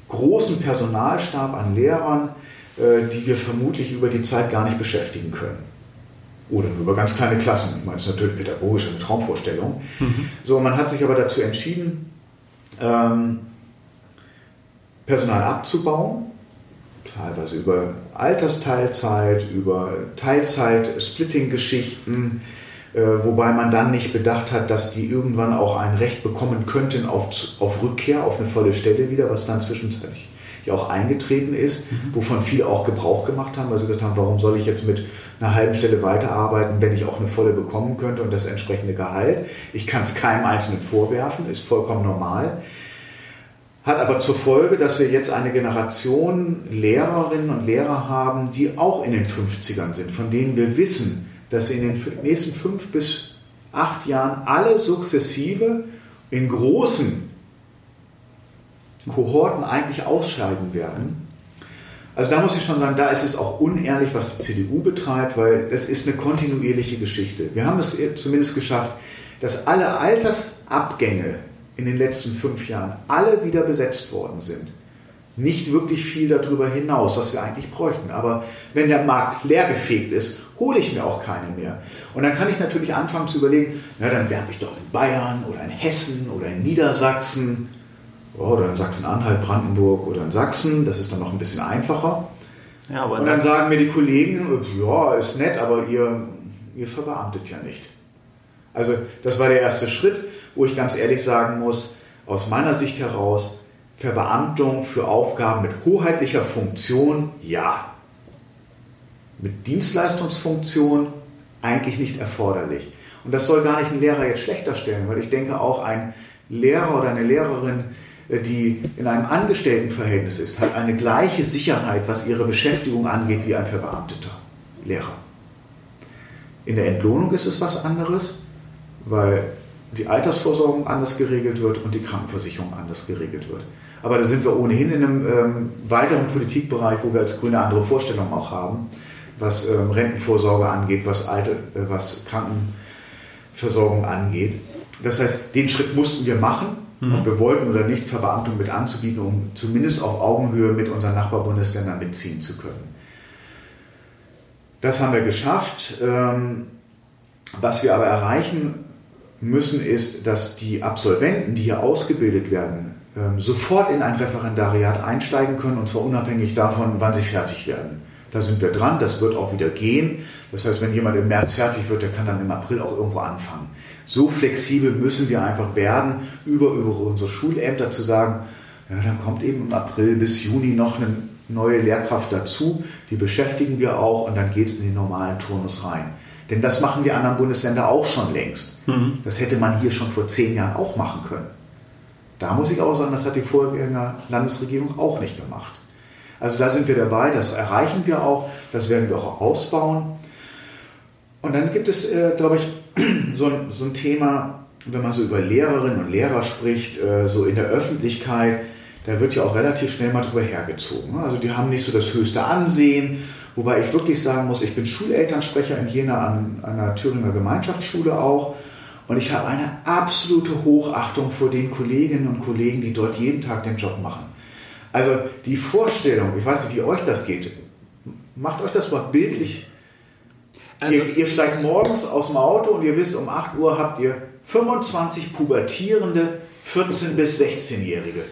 großen Personalstab an Lehrern, äh, die wir vermutlich über die Zeit gar nicht beschäftigen können. Oder nur über ganz kleine Klassen. Ich meine, das ist natürlich pädagogisch eine Traumvorstellung. Mhm. So, man hat sich aber dazu entschieden, ähm, Personal abzubauen, teilweise über Altersteilzeit, über Teilzeit-Splitting-Geschichten, wobei man dann nicht bedacht hat, dass die irgendwann auch ein Recht bekommen könnten auf, auf Rückkehr, auf eine volle Stelle wieder, was dann zwischenzeitlich ja auch eingetreten ist, mhm. wovon viele auch Gebrauch gemacht haben, weil sie gesagt haben, warum soll ich jetzt mit einer halben Stelle weiterarbeiten, wenn ich auch eine volle bekommen könnte und das entsprechende Gehalt. Ich kann es keinem Einzelnen vorwerfen, ist vollkommen normal. Hat aber zur Folge, dass wir jetzt eine Generation Lehrerinnen und Lehrer haben, die auch in den 50ern sind, von denen wir wissen, dass in den nächsten fünf bis acht Jahren alle sukzessive in großen Kohorten eigentlich ausscheiden werden. Also da muss ich schon sagen, da ist es auch unehrlich, was die CDU betreibt, weil das ist eine kontinuierliche Geschichte. Wir haben es zumindest geschafft, dass alle Altersabgänge in den letzten fünf Jahren alle wieder besetzt worden sind. Nicht wirklich viel darüber hinaus, was wir eigentlich bräuchten. Aber wenn der Markt leergefegt ist, hole ich mir auch keine mehr. Und dann kann ich natürlich anfangen zu überlegen, na dann werbe ich doch in Bayern oder in Hessen oder in Niedersachsen oder in Sachsen-Anhalt, Brandenburg oder in Sachsen. Das ist dann noch ein bisschen einfacher. Ja, und dann sagen mir die Kollegen, ja, ist nett, aber ihr, ihr verbeamtet ja nicht. Also das war der erste Schritt, wo ich ganz ehrlich sagen muss, aus meiner Sicht heraus, Verbeamtung für Aufgaben mit hoheitlicher Funktion, ja. Mit Dienstleistungsfunktion eigentlich nicht erforderlich. Und das soll gar nicht einen Lehrer jetzt schlechter stellen, weil ich denke auch ein Lehrer oder eine Lehrerin, äh, die in einem Angestelltenverhältnis ist, hat eine gleiche Sicherheit, was ihre Beschäftigung angeht, wie ein verbeamteter Lehrer. In der Entlohnung ist es was anderes, weil die Altersvorsorgung anders geregelt wird und die Krankenversicherung anders geregelt wird. Aber da sind wir ohnehin in einem ähm, weiteren Politikbereich, wo wir als Grüne andere Vorstellungen auch haben, was ähm, Rentenvorsorge angeht, was, alte, äh, was Krankenversorgung angeht. Das heißt, den Schritt mussten wir machen, mhm. ob wir wollten oder nicht, Verbeamtung mit anzubieten, um zumindest auf Augenhöhe mit unseren Nachbarbundesländern mitziehen zu können. Das haben wir geschafft. Ähm, was wir aber erreichen müssen, ist, dass die Absolventen, die hier ausgebildet werden, ähm, sofort in ein Referendariat einsteigen können, und zwar unabhängig davon, wann sie fertig werden. Da sind wir dran, das wird auch wieder gehen. Das heißt, wenn jemand im März fertig wird, der kann dann im April auch irgendwo anfangen. So flexibel müssen wir einfach werden, über, über unsere Schulämter zu sagen, ja, dann kommt eben im April bis Juni noch eine neue Lehrkraft dazu, die beschäftigen wir auch und dann geht es in den normalen Turnus rein. Denn das machen die anderen Bundesländer auch schon längst. Mhm. Das hätte man hier schon vor zehn Jahren auch machen können. Da muss ich auch sagen, das hat die vorherige Landesregierung auch nicht gemacht. Also da sind wir dabei, das erreichen wir auch, das werden wir auch ausbauen. Und dann gibt es, äh, glaube ich, so ein, so ein, Thema, wenn man so über Lehrerinnen und Lehrer spricht, äh, so in der Öffentlichkeit, da wird ja auch relativ schnell mal drüber hergezogen. Also die haben nicht so das höchste Ansehen Wobei ich wirklich sagen muss, ich bin Schulelternsprecher in Jena an einer Thüringer Gemeinschaftsschule auch. Und ich habe eine absolute Hochachtung vor den Kolleginnen und Kollegen, die dort jeden Tag den Job machen. Also die Vorstellung, ich weiß nicht, wie euch das geht, macht euch das mal bildlich. Also, ihr, ihr steigt morgens aus dem Auto und ihr wisst, um 8 Uhr habt ihr 25 pubertierende 14- bis 16-Jährige.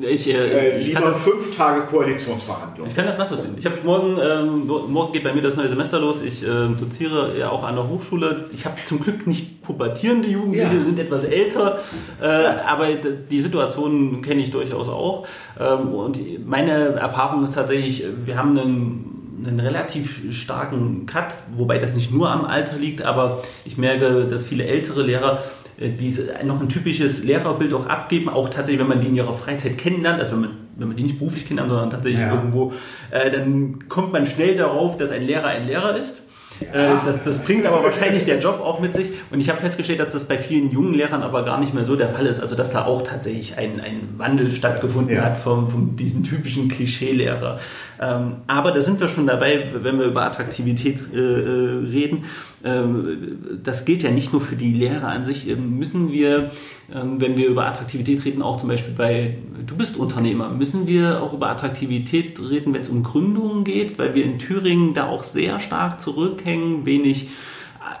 Ich, äh, äh, lieber das, fünf Tage Koalitionsverhandlungen. Ich kann das nachvollziehen. Ich habe morgen, ähm, morgen geht bei mir das neue Semester los. Ich äh, doziere ja auch an der Hochschule. Ich habe zum Glück nicht pubertierende Jugendliche, ja. sind etwas älter, äh, aber die Situation kenne ich durchaus auch. Ähm, und meine Erfahrung ist tatsächlich, wir haben einen einen relativ starken Cut, wobei das nicht nur am Alter liegt, aber ich merke, dass viele ältere Lehrer äh, die noch ein typisches Lehrerbild auch abgeben, auch tatsächlich, wenn man die in ihrer Freizeit kennenlernt, also wenn man, wenn man die nicht beruflich kennenlernt, sondern tatsächlich ja. irgendwo, äh, dann kommt man schnell darauf, dass ein Lehrer ein Lehrer ist. Ja. Äh, das, das bringt aber wahrscheinlich der Job auch mit sich. Und ich habe festgestellt, dass das bei vielen jungen Lehrern aber gar nicht mehr so der Fall ist. Also dass da auch tatsächlich ein, ein Wandel stattgefunden ja. hat von, von diesen typischen Klischee-Lehrer. Ähm, aber da sind wir schon dabei, wenn wir über Attraktivität äh, äh reden. Ähm, das gilt ja nicht nur für die Lehrer an sich. Ähm, müssen wir, ähm, wenn wir über Attraktivität reden, auch zum Beispiel bei, du bist Unternehmer, müssen wir auch über Attraktivität reden, wenn es um Gründungen geht, weil wir in Thüringen da auch sehr stark zurückhängen, wenig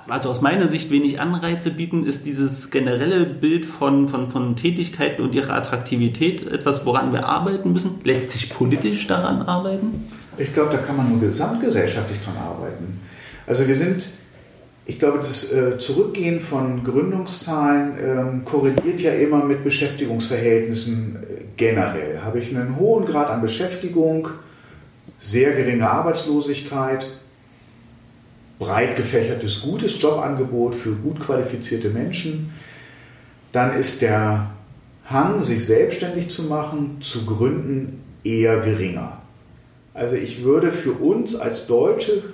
also aus meiner Sicht wenig Anreize bieten, ist dieses generelle Bild von, von, von Tätigkeiten und ihrer Attraktivität etwas, woran wir arbeiten müssen? Lässt sich politisch daran arbeiten? Ich glaube, da kann man nur gesamtgesellschaftlich daran arbeiten. Also wir sind ich glaube, das äh, Zurückgehen von Gründungszahlen ähm, korreliert ja immer mit Beschäftigungsverhältnissen äh, generell. Habe ich einen hohen Grad an Beschäftigung, sehr geringe Arbeitslosigkeit, breit gefächertes, gutes Jobangebot für gut qualifizierte Menschen, dann ist der Hang, sich selbstständig zu machen, zu gründen, eher geringer. Also ich würde für uns als deutsche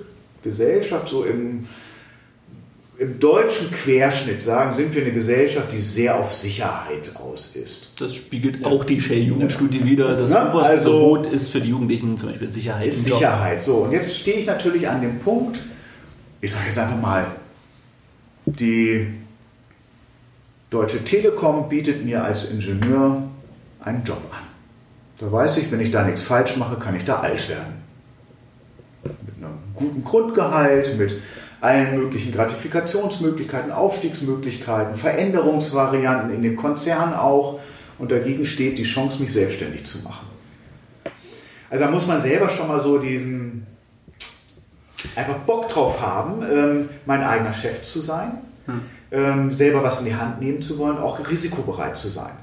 Gesellschaft so im im deutschen Querschnitt sagen, sind wir eine Gesellschaft, die sehr auf Sicherheit aus ist. Das spiegelt auch die Shell-Jugendstudie wieder. Das Na, oberste also, Gebot ist für die Jugendlichen zum Beispiel Sicherheit. Ist Sicherheit. So, und jetzt stehe ich natürlich an dem Punkt, ich sage jetzt einfach mal, die Deutsche Telekom bietet mir als Ingenieur einen Job an. Da weiß ich, wenn ich da nichts falsch mache, kann ich da alt werden. Mit einem guten Grundgehalt, mit allen möglichen Gratifikationsmöglichkeiten, Aufstiegsmöglichkeiten, Veränderungsvarianten in den Konzernen auch. Und dagegen steht die Chance, mich selbstständig zu machen. Also da muss man selber schon mal so diesen einfach Bock drauf haben, ähm, mein eigener Chef zu sein, hm. ähm, selber was in die Hand nehmen zu wollen, auch risikobereit zu sein.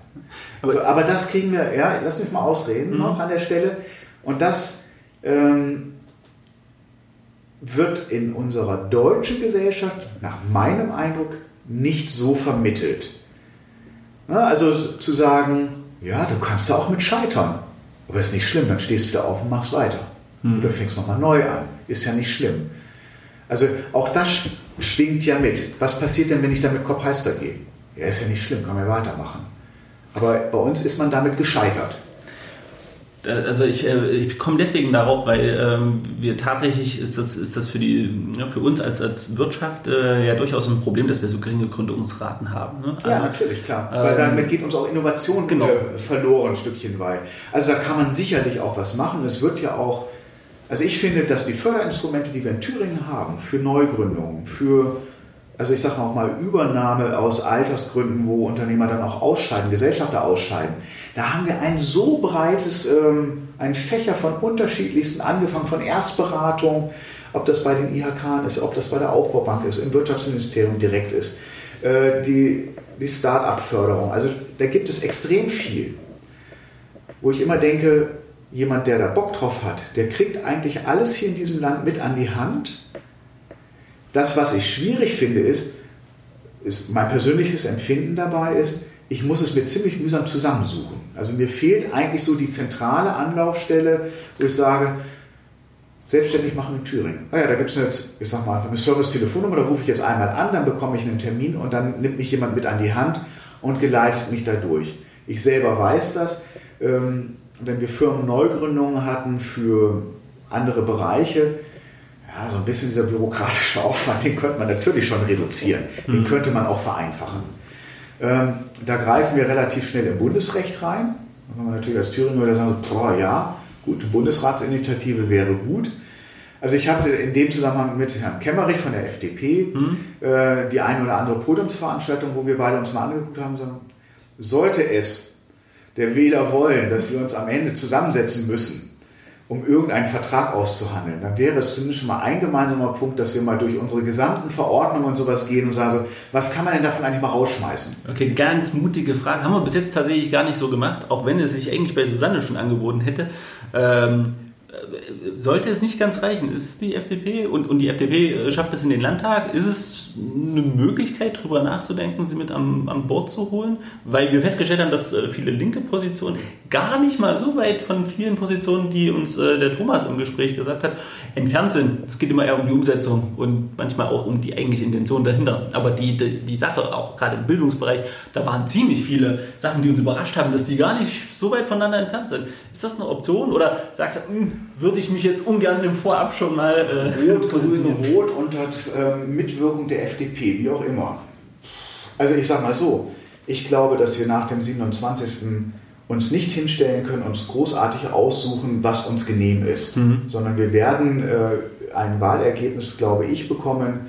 Aber, also, aber das kriegen wir, ja, lass mich mal ausreden mhm. noch an der Stelle. Und das ähm, wird in unserer deutschen Gesellschaft nach meinem Eindruck nicht so vermittelt. Ja, also zu sagen, ja, du kannst da auch mit scheitern, aber das ist nicht schlimm, dann stehst du wieder auf und machst weiter. Mhm. Oder fängst nochmal neu an, ist ja nicht schlimm. Also auch das schwingt ja mit. Was passiert denn, wenn ich damit Kopf heiß da gehe? Ja, ist ja nicht schlimm, kann man weitermachen. Aber bei uns ist man damit gescheitert. Also ich, äh, ich komme deswegen darauf, weil ähm, wir tatsächlich ist das, ist das für, die, ja, für uns als, als Wirtschaft äh, ja durchaus ein Problem, dass wir so geringe Gründungsraten haben. Ne? Also, ja, natürlich, klar. Ähm, weil damit geht uns auch Innovation genau. äh, verloren, ein Stückchen weit. Also da kann man sicherlich auch was machen. Es wird ja auch, also ich finde, dass die Förderinstrumente, die wir in Thüringen haben, für Neugründungen, für also ich sage auch mal Übernahme aus Altersgründen, wo Unternehmer dann auch ausscheiden, Gesellschafter ausscheiden. Da haben wir ein so breites, ähm, ein Fächer von unterschiedlichsten, angefangen von Erstberatung, ob das bei den IHK ist, ob das bei der Aufbaubank ist, im Wirtschaftsministerium direkt ist, äh, die, die Start-up-Förderung. Also da gibt es extrem viel, wo ich immer denke, jemand, der da Bock drauf hat, der kriegt eigentlich alles hier in diesem Land mit an die Hand das, was ich schwierig finde, ist, ist mein persönliches Empfinden dabei ist, ich muss es mir ziemlich mühsam zusammensuchen. Also mir fehlt eigentlich so die zentrale Anlaufstelle, wo ich sage, selbstständig machen in Thüringen. Ah ja, da gibt es eine, ich sag mal, eine Service-Telefonnummer, da rufe ich jetzt einmal an, dann bekomme ich einen Termin und dann nimmt mich jemand mit an die Hand und geleitet mich da durch. Ich selber weiß das. Ähm, wenn wir Firmenneugründungen hatten für andere Bereiche, ja, so ein bisschen dieser bürokratische Aufwand, den könnte man natürlich schon reduzieren. Den mhm. könnte man auch vereinfachen. Ähm, da greifen wir relativ schnell im Bundesrecht rein. Da kann man natürlich als Thüringer wieder sagen, boah, ja, gut, eine Bundesratsinitiative wäre gut. Also ich hatte in dem Zusammenhang mit Herrn Kemmerich von der FDP mhm. äh, die eine oder andere Podiumsveranstaltung, wo wir beide uns mal angeguckt haben, sagen, sollte es der Wähler wollen, dass wir uns am Ende zusammensetzen müssen, um irgendeinen Vertrag auszuhandeln, dann wäre es zumindest schon mal ein gemeinsamer Punkt, dass wir mal durch unsere gesamten Verordnungen und sowas gehen und sagen, so, was kann man denn davon eigentlich mal rausschmeißen? Okay, ganz mutige Frage. Haben wir bis jetzt tatsächlich gar nicht so gemacht, auch wenn es sich eigentlich bei Susanne schon angeboten hätte. Ähm, sollte es nicht ganz reichen? Ist die FDP und, und die FDP schafft es in den Landtag? Ist es eine Möglichkeit, darüber nachzudenken, sie mit am, an Bord zu holen? Weil wir festgestellt haben, dass äh, viele linke Positionen gar nicht mal so weit von vielen Positionen, die uns äh, der Thomas im Gespräch gesagt hat, entfernt sind. Es geht immer eher um die Umsetzung und manchmal auch um die eigentliche Intention dahinter. Aber die, die, die Sache, auch gerade im Bildungsbereich, da waren ziemlich viele Sachen, die uns überrascht haben, dass die gar nicht so weit voneinander entfernt sind. Ist das eine Option oder sagst du, hm, würde ich mich jetzt ungern im Vorab schon mal äh, Rot? Grün, Rot unter äh, Mitwirkung der FDP, wie auch immer. Also ich sage mal so, ich glaube, dass wir nach dem 27 uns nicht hinstellen können und uns großartig aussuchen, was uns genehm ist, mhm. sondern wir werden äh, ein Wahlergebnis, glaube ich, bekommen,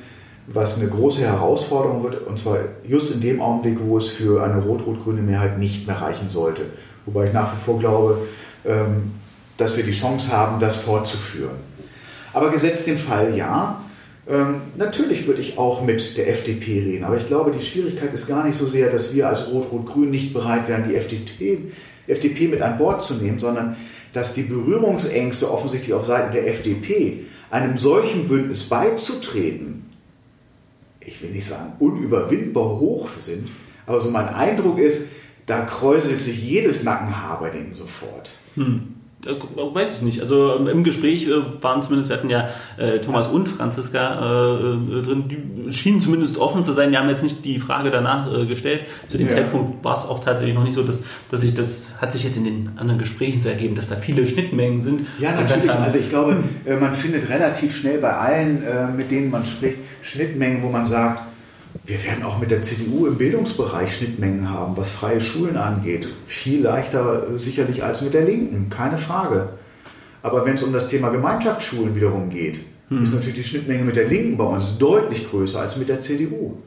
was eine große Herausforderung wird, und zwar just in dem Augenblick, wo es für eine rot-rot-grüne Mehrheit nicht mehr reichen sollte. Wobei ich nach wie vor glaube, ähm, dass wir die Chance haben, das fortzuführen. Aber gesetzt den Fall ja, ähm, natürlich würde ich auch mit der FDP reden, aber ich glaube, die Schwierigkeit ist gar nicht so sehr, dass wir als Rot-Rot-Grün nicht bereit wären, die FDP, FDP mit an Bord zu nehmen, sondern dass die Berührungsängste offensichtlich auf Seiten der FDP, einem solchen Bündnis beizutreten, ich will nicht sagen unüberwindbar hoch sind, aber so mein Eindruck ist, da kräuselt sich jedes Nackenhaar bei denen sofort. Hm. Äh, weiß ich nicht. Also ähm, im Gespräch äh, waren zumindest, wir hatten ja äh, Thomas und Franziska äh, drin, die schienen zumindest offen zu sein. Die haben jetzt nicht die Frage danach äh, gestellt. Zu dem ja. Zeitpunkt war es auch tatsächlich noch nicht so, dass, dass ich das hat sich jetzt in den anderen Gesprächen so ergeben, dass da viele Schnittmengen sind. Ja, natürlich. Also ich glaube, man findet relativ schnell bei allen, mit denen man spricht, Schnittmengen, wo man sagt, wir werden auch mit der CDU im Bildungsbereich Schnittmengen haben, was freie Schulen angeht. Viel leichter äh, sicherlich als mit der Linken, keine Frage. Aber wenn es um das Thema Gemeinschaftsschulen wiederum geht, hm. ist natürlich die Schnittmenge mit der Linken bei uns deutlich größer als mit der CDU.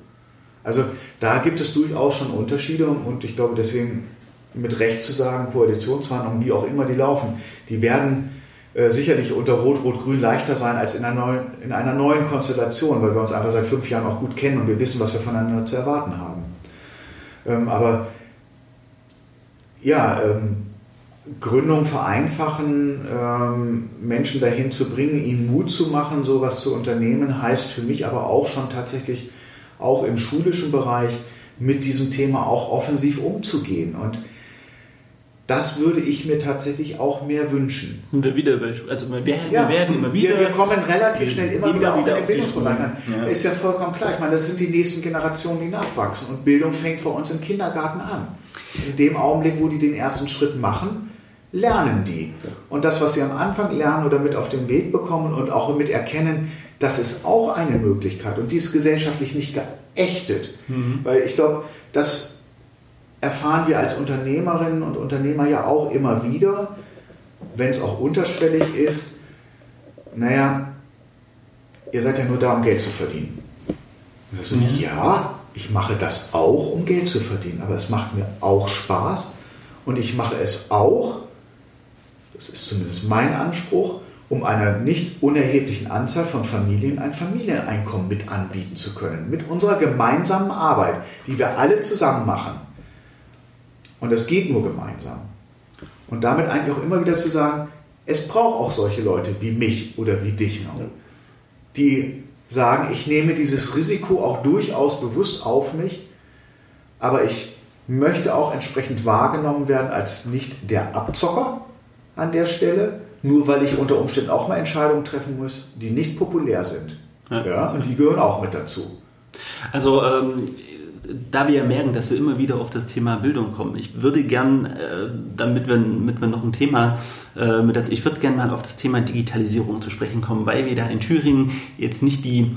Also da gibt es durchaus schon Unterschiede und ich glaube deswegen mit Recht zu sagen, Koalitionsverhandlungen, wie auch immer die laufen, die werden äh, sicherlich unter Rot-Rot-Grün leichter sein als in einer, neuen, in einer neuen Konstellation, weil wir uns einfach seit fünf Jahren auch gut kennen und wir wissen, was wir voneinander zu erwarten haben. Ähm, aber ja, ähm, Gründung vereinfachen, ähm, Menschen dahin zu bringen, ihnen Mut zu machen, sowas zu unternehmen, heißt für mich aber auch schon tatsächlich auch im schulischen Bereich mit diesem Thema auch offensiv umzugehen. Und das würde ich mir tatsächlich auch mehr wünschen. Sind wir wieder bei, also wir, werden, ja, wir werden immer wieder. Wir, wir kommen relativ schnell immer wieder, wieder auch in den Bildungsbereich an. Ja. Ist ja vollkommen klar. Ich meine, das sind die nächsten Generationen, die nachwachsen. Und Bildung fängt bei uns im Kindergarten an. In dem Augenblick, wo die den ersten Schritt machen, lernen die. Und das, was sie am Anfang lernen oder mit auf den Weg bekommen und auch mit erkennen, das ist auch eine Möglichkeit. Und die ist gesellschaftlich nicht geächtet. Mhm. Weil ich glaube, das erfahren wir als Unternehmerinnen und Unternehmer ja auch immer wieder, wenn es auch unterschwellig ist, naja, ihr seid ja nur da, um Geld zu verdienen. Und so, mhm. ja, ich mache das auch, um Geld zu verdienen, aber es macht mir auch Spaß und ich mache es auch, das ist zumindest mein Anspruch, um einer nicht unerheblichen Anzahl von Familien ein Familieneinkommen mit anbieten zu können. Mit unserer gemeinsamen Arbeit, die wir alle zusammen machen. Und das geht nur gemeinsam. Und damit eigentlich auch immer wieder zu sagen, es braucht auch solche Leute wie mich oder wie dich noch, die sagen, ich nehme dieses Risiko auch durchaus bewusst auf mich, aber ich möchte auch entsprechend wahrgenommen werden als nicht der Abzocker an der Stelle, nur weil ich unter Umständen auch mal Entscheidungen treffen muss, die nicht populär sind. Ja. ja und die gehören auch mit dazu. Also ähm, da wir ja merken, dass wir immer wieder auf das Thema Bildung kommen, ich würde gern, äh, damit, wir, damit wir noch ein Thema äh, mit dazu, ich würde gern mal auf das Thema Digitalisierung zu sprechen kommen, weil wir da in Thüringen jetzt nicht die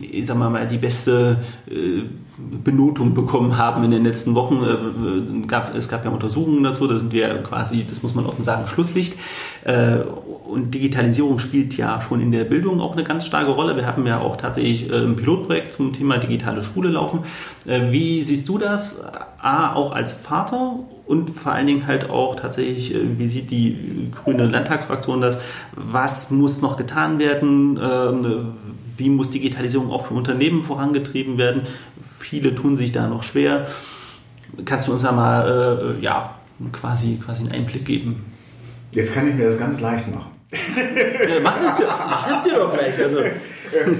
ich sag mal, die beste äh, Benotung bekommen haben in den letzten Wochen. Äh, es gab ja Untersuchungen dazu, da sind wir quasi, das muss man offen sagen, Schlusslicht. Und Digitalisierung spielt ja schon in der Bildung auch eine ganz starke Rolle. Wir haben ja auch tatsächlich ein Pilotprojekt zum Thema digitale Schule laufen. Wie siehst du das? A, auch als Vater und vor allen Dingen halt auch tatsächlich, wie sieht die grüne Landtagsfraktion das? Was muss noch getan werden? Wie muss Digitalisierung auch für Unternehmen vorangetrieben werden. Viele tun sich da noch schwer. Kannst du uns da mal äh, ja, quasi, quasi einen Einblick geben? Jetzt kann ich mir das ganz leicht machen. ja, mach, es dir, mach es dir doch gleich. Also.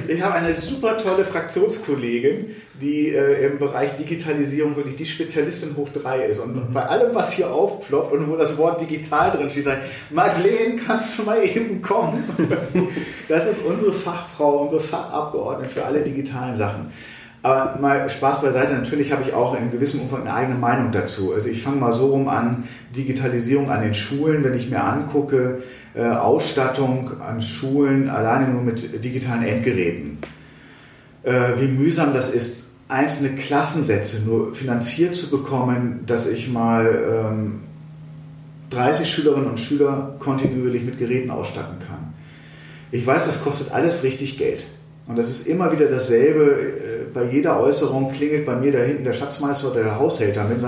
Ich habe eine super tolle Fraktionskollegin, die äh, im Bereich Digitalisierung wirklich die Spezialistin hoch drei ist. Und mhm. bei allem, was hier aufploppt und wo das Wort digital drin steht, sagt, Madeleine, kannst du mal eben kommen? das ist unsere Fachfrau, unsere Fachabgeordnete für alle digitalen Sachen. Aber mal Spaß beiseite, natürlich habe ich auch in gewissem Umfang eine eigene Meinung dazu. Also ich fange mal so rum an, Digitalisierung an den Schulen, wenn ich mir angucke, äh, Ausstattung an Schulen alleine nur mit digitalen Endgeräten. Äh, wie mühsam das ist, einzelne Klassensätze nur finanziert zu bekommen, dass ich mal ähm, 30 Schülerinnen und Schüler kontinuierlich mit Geräten ausstatten kann. Ich weiß, das kostet alles richtig Geld. Und das ist immer wieder dasselbe. Äh, bei jeder Äußerung klingelt bei mir da hinten der Schatzmeister oder der Haushälter mit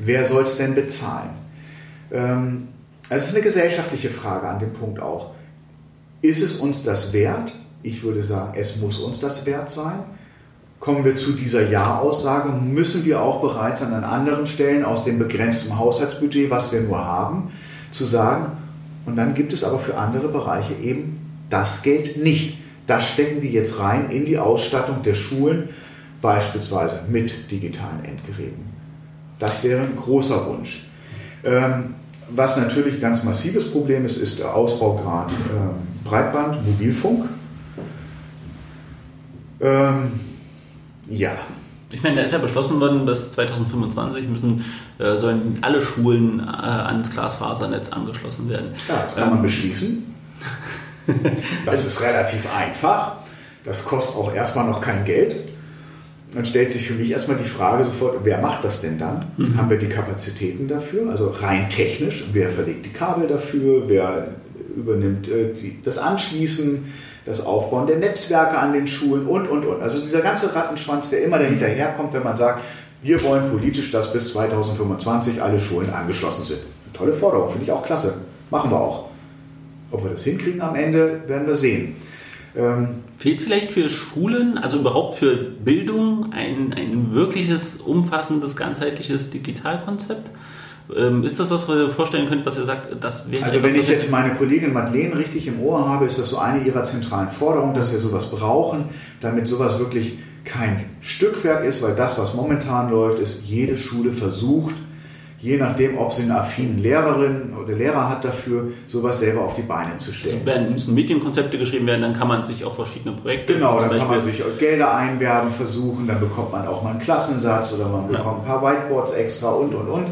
wer soll es denn bezahlen? Ähm, es ist eine gesellschaftliche Frage an dem Punkt auch. Ist es uns das wert? Ich würde sagen, es muss uns das wert sein. Kommen wir zu dieser Ja-Aussage, müssen wir auch bereit sein, an anderen Stellen aus dem begrenzten Haushaltsbudget, was wir nur haben, zu sagen, und dann gibt es aber für andere Bereiche eben das Geld nicht. Das stecken wir jetzt rein in die Ausstattung der Schulen, beispielsweise mit digitalen Endgeräten. Das wäre ein großer Wunsch. Ähm, was natürlich ein ganz massives Problem ist, ist der Ausbaugrad äh, Breitband, Mobilfunk. Ähm, ja. Ich meine, da ist ja beschlossen worden, bis 2025 müssen, äh, sollen alle Schulen äh, ans Glasfasernetz angeschlossen werden. Ja, das kann ähm, man beschließen. Das ist relativ einfach. Das kostet auch erstmal noch kein Geld. Dann stellt sich für mich erstmal die Frage sofort, wer macht das denn dann? Mhm. Haben wir die Kapazitäten dafür? Also rein technisch, wer verlegt die Kabel dafür? Wer übernimmt äh, die, das Anschließen, das Aufbauen der Netzwerke an den Schulen und, und, und. Also dieser ganze Rattenschwanz, der immer dahinterherkommt, wenn man sagt, wir wollen politisch, dass bis 2025 alle Schulen angeschlossen sind. Eine tolle Forderung, finde ich auch klasse. Machen wir auch. Ob wir das hinkriegen am Ende, werden wir sehen. Ähm, Fehlt vielleicht für Schulen, also überhaupt für Bildung, ein, ein wirkliches, umfassendes, ganzheitliches Digitalkonzept? Ähm, ist das was, was ihr vorstellen könnt, was ihr sagt, das wäre Also wenn ich jetzt meine Kollegin Madeleine richtig im Ohr habe, ist das so eine ihrer zentralen Forderungen, dass wir sowas brauchen, damit sowas wirklich kein Stückwerk ist, weil das, was momentan läuft, ist, jede Schule versucht, je nachdem, ob sie eine affinen Lehrerin oder Lehrer hat dafür, sowas selber auf die Beine zu stellen. Also werden müssen Medienkonzepte geschrieben werden, dann kann man sich auch verschiedene Projekte. Genau, dann kann man sich Gelder einwerben, versuchen, dann bekommt man auch mal einen Klassensatz oder man bekommt ja. ein paar Whiteboards extra und und und.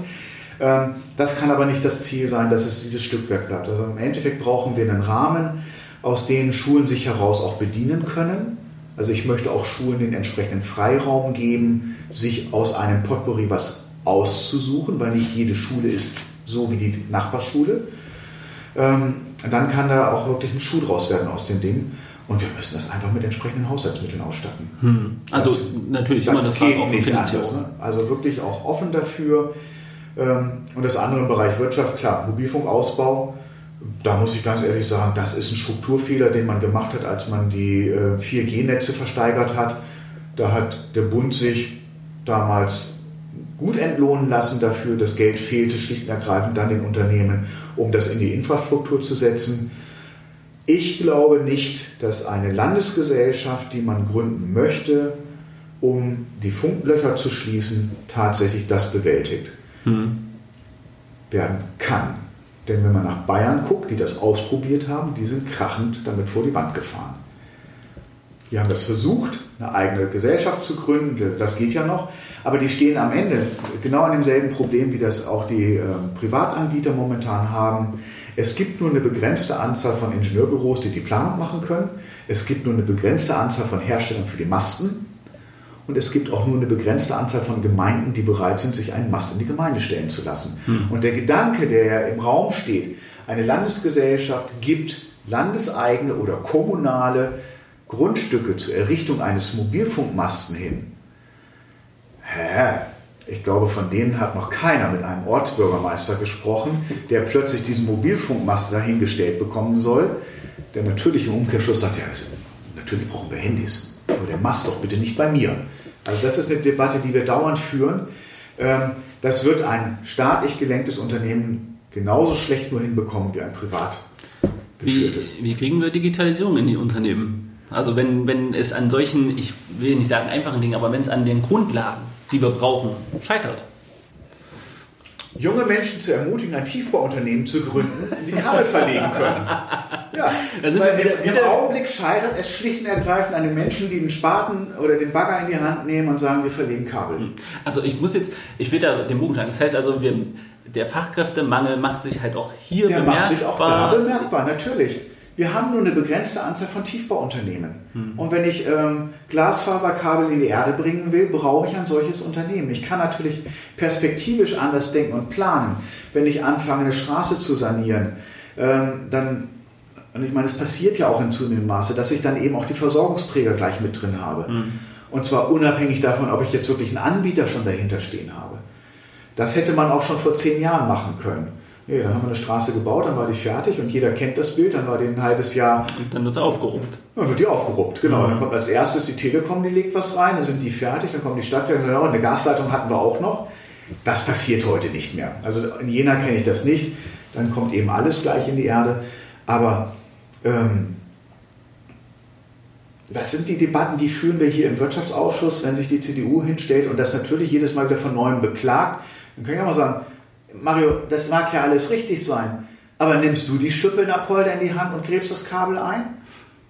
Ähm, das kann aber nicht das Ziel sein, dass es dieses Stückwerk bleibt. Also im Endeffekt brauchen wir einen Rahmen, aus dem Schulen sich heraus auch bedienen können. Also ich möchte auch Schulen den entsprechenden Freiraum geben, sich aus einem Potpourri was auszusuchen, weil nicht jede Schule ist so wie die Nachbarschule. Ähm, dann kann da auch wirklich ein Schuh draus werden aus dem Ding. Und wir müssen das einfach mit entsprechenden Haushaltsmitteln ausstatten. Hm. Also das, natürlich immer eine Frage auf Finanzierung. Ne? Also wirklich auch offen dafür. Ähm, und das andere im Bereich Wirtschaft, klar, Mobilfunkausbau. Da muss ich ganz ehrlich sagen, das ist ein Strukturfehler, den man gemacht hat, als man die 4G-Netze äh, versteigert hat. Da hat der Bund sich damals gut entlohnen lassen dafür. Das Geld fehlte schlicht und ergreifend dann den Unternehmen, um das in die Infrastruktur zu setzen. Ich glaube nicht, dass eine Landesgesellschaft, die man gründen möchte, um die Funklöcher zu schließen, tatsächlich das bewältigt hm. werden kann. Denn wenn man nach Bayern guckt, die das ausprobiert haben, die sind krachend damit vor die Wand gefahren. Die haben das versucht, eine eigene Gesellschaft zu gründen, das geht ja noch, aber die stehen am Ende genau an demselben Problem, wie das auch die äh, Privatanbieter momentan haben. Es gibt nur eine begrenzte Anzahl von Ingenieurbüros, die die Planung machen können. Es gibt nur eine begrenzte Anzahl von Herstellern für die Masten. Und es gibt auch nur eine begrenzte Anzahl von Gemeinden, die bereit sind, sich einen Mast in die Gemeinde stellen zu lassen. Hm. Und der Gedanke, der ja im Raum steht, eine Landesgesellschaft gibt landeseigene oder kommunale Grundstücke zur Errichtung eines Mobilfunkmasten hin. Hä? Ich glaube, von denen hat noch keiner mit einem Ortsbürgermeister gesprochen, der plötzlich diesen Mobilfunkmast dahingestellt bekommen soll, der natürlich im Umkehrschluss sagt, ja, natürlich brauchen wir Handys, aber der Mast doch bitte nicht bei mir. Also das ist eine Debatte, die wir dauernd führen. Ähm, das wird ein staatlich gelenktes Unternehmen genauso schlecht nur hinbekommen wie ein privat geführtes. Wie, wie kriegen wir Digitalisierung in die Unternehmen? Also wenn, wenn es an solchen, ich will nicht sagen einfachen Dingen, aber wenn es an den Grundlagen, die wir brauchen, scheitert. Junge Menschen zu ermutigen, ein Tiefbauunternehmen zu gründen, die Kabel verlegen können. Ja, also weil wieder, im, im Augenblick scheitert es schlicht und ergreifend an den Menschen, die den Spaten oder den Bagger in die Hand nehmen und sagen, wir verlegen Kabel. Hm. Also ich muss jetzt, ich will da den Bogen schlagen. Das heißt also, wir, der Fachkräftemangel macht sich halt auch hier der bemerkbar. Der macht sich auch da bemerkbar, natürlich. Wir haben nur eine begrenzte Anzahl von Tiefbauunternehmen. Hm. Und wenn ich ähm, Glasfaserkabel in die Erde bringen will, brauche ich ein solches Unternehmen. Ich kann natürlich perspektivisch anders denken und planen. Wenn ich anfange, eine Straße zu sanieren, ähm, dann, und ich meine, es passiert ja auch in zunehmendem Maße, dass ich dann eben auch die Versorgungsträger gleich mit drin habe. Hm. Und zwar unabhängig davon, ob ich jetzt wirklich einen Anbieter schon dahinter stehen habe. Das hätte man auch schon vor zehn Jahren machen können. Nee, dann haben wir eine Straße gebaut, dann war die fertig und jeder kennt das Bild, dann war die ein halbes Jahr. Und dann wird sie aufgeruppt. Dann wird die aufgeruppt, genau. Mhm. Dann kommt als erstes die Telekom, die legt was rein, dann sind die fertig, dann kommen die Stadtwerke, und eine Gasleitung hatten wir auch noch. Das passiert heute nicht mehr. Also in Jena kenne ich das nicht. Dann kommt eben alles gleich in die Erde. Aber ähm, das sind die Debatten, die führen wir hier im Wirtschaftsausschuss, wenn sich die CDU hinstellt und das natürlich jedes Mal wieder von neuem beklagt. Dann kann ich auch mal sagen, Mario, das mag ja alles richtig sein, aber nimmst du die Schüppelnapolder in die Hand und gräbst das Kabel ein?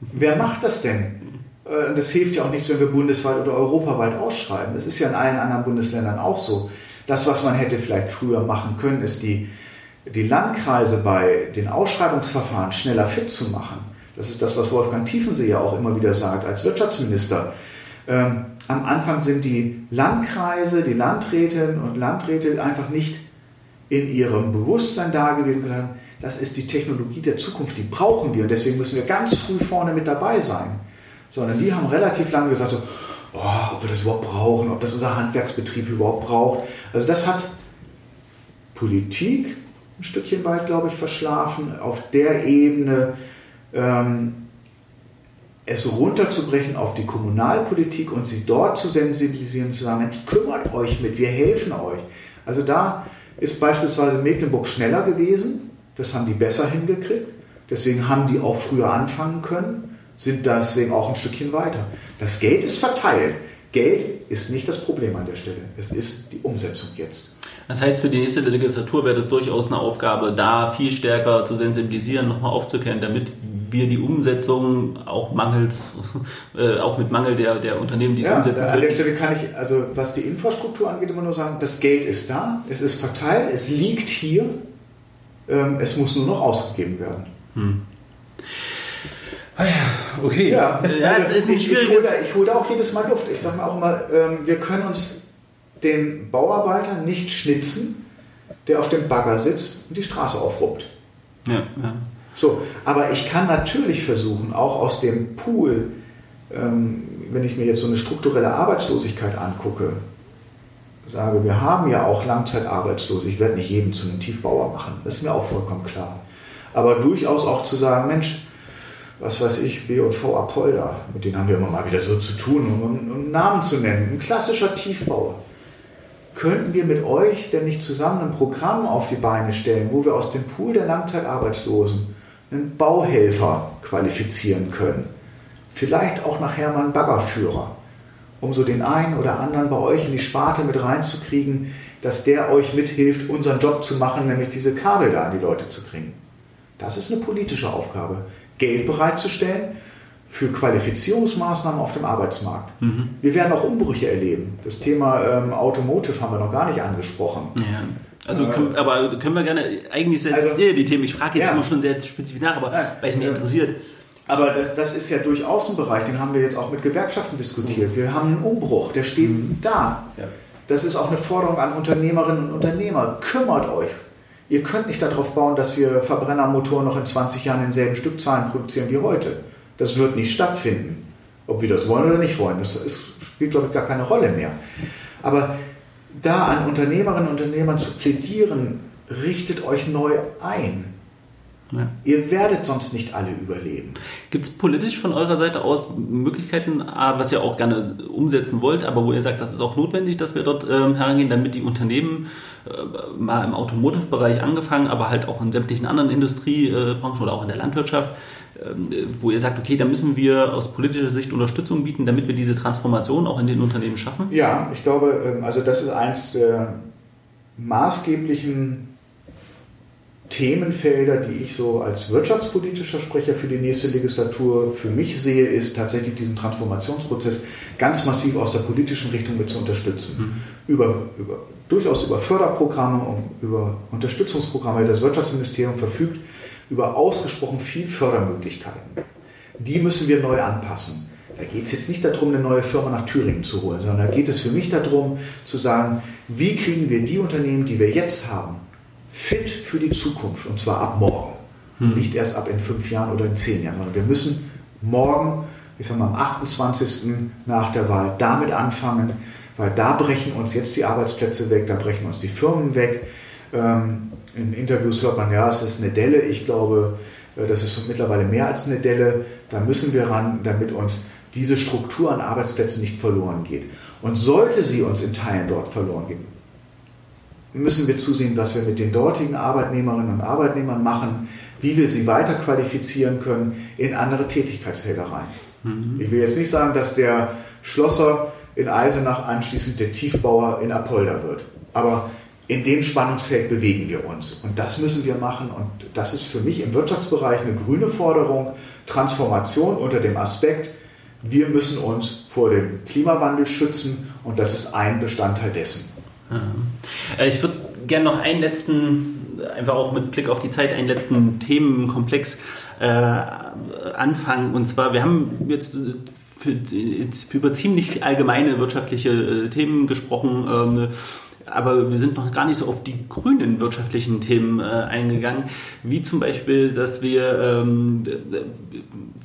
Wer macht das denn? Äh, das hilft ja auch nichts, wenn wir bundesweit oder europaweit ausschreiben. Das ist ja in allen anderen Bundesländern auch so. Das, was man hätte vielleicht früher machen können, ist die, die Landkreise bei den Ausschreibungsverfahren schneller fit zu machen. Das ist das, was Wolfgang Tiefensee ja auch immer wieder sagt als Wirtschaftsminister. Ähm, am Anfang sind die Landkreise, die Landrätinnen und Landräte einfach nicht in ihrem Bewusstsein da gewesen und gesagt, das ist die Technologie der Zukunft, die brauchen wir und deswegen müssen wir ganz früh vorne mit dabei sein. Sondern die haben relativ lange gesagt, so, oh, ob wir das überhaupt brauchen, ob das unser Handwerksbetrieb überhaupt braucht. Also das hat Politik ein Stückchen weit, glaube ich, verschlafen, auf der Ebene ähm, es runterzubrechen auf die Kommunalpolitik und sie dort zu sensibilisieren, zu sagen, Mensch, kümmert euch mit, wir helfen euch. Also da ist beispielsweise Mecklenburg schneller gewesen, das haben die besser hingekriegt, deswegen haben die auch früher anfangen können, sind deswegen auch ein Stückchen weiter. Das Geld ist verteilt. Geld ist nicht das Problem an der Stelle, es ist die Umsetzung jetzt. Das heißt, für die nächste Legislatur wäre das durchaus eine Aufgabe, da viel stärker zu sensibilisieren, nochmal aufzuklären, damit wir die Umsetzung auch mangels, äh, auch mit Mangel der, der Unternehmen, die es ja, umsetzen An können. der Stelle kann ich, also was die Infrastruktur angeht, immer nur sagen, das Geld ist da, es ist verteilt, es liegt hier, ähm, es muss nur noch ausgegeben werden. Hm. Ah okay. Ja, ja also es ist ein ich, ich, hole, ich hole auch jedes Mal Luft. Ich sage mir auch immer, ähm, wir können uns den Bauarbeiter nicht schnitzen, der auf dem Bagger sitzt und die Straße aufruppt. Ja, ja. So, aber ich kann natürlich versuchen, auch aus dem Pool, ähm, wenn ich mir jetzt so eine strukturelle Arbeitslosigkeit angucke, sage, wir haben ja auch Langzeitarbeitslose. Ich werde nicht jeden zu einem Tiefbauer machen, das ist mir auch vollkommen klar. Aber durchaus auch zu sagen, Mensch, was weiß ich, B und V Apolda, mit denen haben wir immer mal wieder so zu tun, um einen Namen zu nennen. Ein klassischer Tiefbauer. Könnten wir mit euch denn nicht zusammen ein Programm auf die Beine stellen, wo wir aus dem Pool der Langzeitarbeitslosen einen Bauhelfer qualifizieren können? Vielleicht auch nachher mal einen Baggerführer, um so den einen oder anderen bei euch in die Sparte mit reinzukriegen, dass der euch mithilft, unseren Job zu machen, nämlich diese Kabel da an die Leute zu kriegen. Das ist eine politische Aufgabe. Geld bereitzustellen für Qualifizierungsmaßnahmen auf dem Arbeitsmarkt. Mhm. Wir werden auch Umbrüche erleben. Das Thema ähm, Automotive haben wir noch gar nicht angesprochen. Ja. Also, äh, können, aber können wir gerne, eigentlich sehr also, die Themen. Ich frage jetzt ja. immer schon sehr spezifisch nach, aber ja. weil es mich interessiert. Aber das, das, ist ja durchaus ein Bereich, den haben wir jetzt auch mit Gewerkschaften diskutiert. Wir haben einen Umbruch, der steht mhm. da. Ja. Das ist auch eine Forderung an Unternehmerinnen und Unternehmer. Kümmert euch. Ihr könnt nicht darauf bauen, dass wir Verbrennermotoren noch in 20 Jahren in denselben Stückzahlen produzieren wie heute. Das wird nicht stattfinden. Ob wir das wollen oder nicht wollen, das ist, spielt, glaube ich, gar keine Rolle mehr. Aber da an Unternehmerinnen und Unternehmern zu plädieren, richtet euch neu ein. Ja. Ihr werdet sonst nicht alle überleben. Gibt es politisch von eurer Seite aus Möglichkeiten, was ihr auch gerne umsetzen wollt, aber wo ihr sagt, das ist auch notwendig, dass wir dort ähm, herangehen, damit die Unternehmen mal im Automotive-Bereich angefangen, aber halt auch in sämtlichen anderen Industriebranchen oder auch in der Landwirtschaft, ähm, wo ihr sagt, okay, da müssen wir aus politischer Sicht Unterstützung bieten, damit wir diese Transformation auch in den Unternehmen schaffen? Ja, ich glaube, ähm, also das ist eins der maßgeblichen Themenfelder, die ich so als wirtschaftspolitischer Sprecher für die nächste Legislatur für mich sehe, ist tatsächlich diesen Transformationsprozess ganz massiv aus der politischen Richtung mit zu unterstützen. Mhm. Über, über, durchaus über Förderprogramme und über Unterstützungsprogramme. Das Wirtschaftsministerium verfügt über ausgesprochen viel Fördermöglichkeiten. Die müssen wir neu anpassen. Da geht es jetzt nicht darum, eine neue Firma nach Thüringen zu holen, sondern da geht es für mich darum, zu sagen, wie kriegen wir die Unternehmen, die wir jetzt haben, fit für die Zukunft und zwar ab morgen. Hm. Nicht erst ab in fünf Jahren oder in zehn Jahren, sondern wir müssen morgen, ich sage mal am 28. nach der Wahl, damit anfangen, weil da brechen uns jetzt die Arbeitsplätze weg, da brechen uns die Firmen weg. Ähm, in Interviews hört man, ja, es ist eine Delle. Ich glaube, äh, das ist mittlerweile mehr als eine Delle. Da müssen wir ran, damit uns diese Struktur an Arbeitsplätzen nicht verloren geht. Und sollte sie uns in Teilen dort verloren gehen, müssen wir zusehen, was wir mit den dortigen Arbeitnehmerinnen und Arbeitnehmern machen, wie wir sie weiter qualifizieren können in andere Tätigkeitsfelder rein. Mhm. Ich will jetzt nicht sagen, dass der Schlosser in Eisenach anschließend der Tiefbauer in Apolda wird. Aber in dem Spannungsfeld bewegen wir uns. Und das müssen wir machen. Und das ist für mich im Wirtschaftsbereich eine grüne Forderung. Transformation unter dem Aspekt, wir müssen uns vor dem Klimawandel schützen. Und das ist ein Bestandteil dessen. Äh, ich würde gerne noch einen letzten, einfach auch mit Blick auf die Zeit, einen letzten Themenkomplex äh, anfangen. Und zwar, wir haben jetzt für, über ziemlich allgemeine wirtschaftliche äh, Themen gesprochen. Aber wir sind noch gar nicht so auf die grünen wirtschaftlichen Themen äh, eingegangen, wie zum Beispiel, dass wir ähm,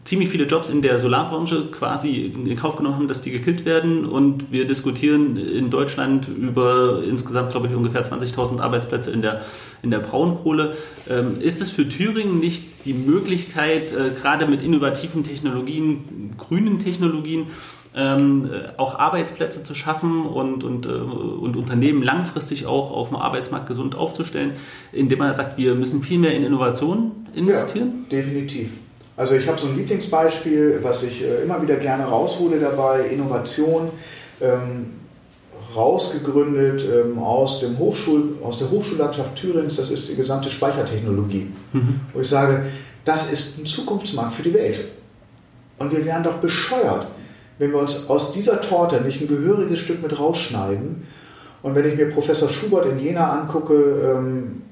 ziemlich viele Jobs in der Solarbranche quasi in Kauf genommen haben, dass die gekillt werden und wir diskutieren in Deutschland über insgesamt, glaube ich, ungefähr 20.000 Arbeitsplätze in der, in der Braunkohle. Ähm, ist es für Thüringen nicht die Möglichkeit, äh, gerade mit innovativen Technologien, grünen Technologien, ähm, auch Arbeitsplätze zu schaffen und, und, äh, und Unternehmen langfristig auch auf dem Arbeitsmarkt gesund aufzustellen, indem man sagt, wir müssen viel mehr in Innovation investieren? Ja, definitiv. Also ich habe so ein Lieblingsbeispiel, was ich äh, immer wieder gerne raushole dabei, Innovation. Ähm, rausgegründet ähm, aus, dem Hochschul, aus der Hochschullandschaft Thürings, das ist die gesamte Speichertechnologie. Mhm. Wo ich sage, das ist ein Zukunftsmarkt für die Welt. Und wir wären doch bescheuert, wenn wir uns aus dieser Torte nicht ein gehöriges Stück mit rausschneiden. Und wenn ich mir Professor Schubert in Jena angucke, ähm,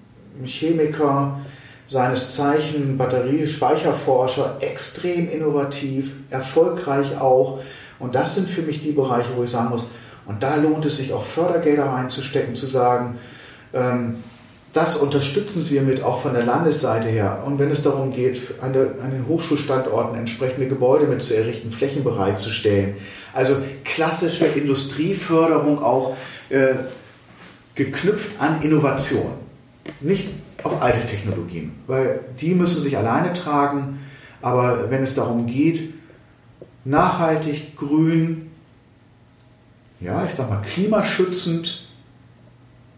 Chemiker, seines Zeichen Batteriespeicherforscher, extrem innovativ, erfolgreich auch. Und das sind für mich die Bereiche, wo ich sagen muss, und da lohnt es sich auch Fördergelder reinzustecken, zu sagen, ähm, das unterstützen wir mit auch von der Landesseite her. Und wenn es darum geht, an, der, an den Hochschulstandorten entsprechende Gebäude mit zu errichten, Flächen bereitzustellen. Also klassische Industrieförderung auch äh, geknüpft an Innovation. Nicht auf alte Technologien, weil die müssen sich alleine tragen. Aber wenn es darum geht, nachhaltig, grün, ja, ich sag mal klimaschützend,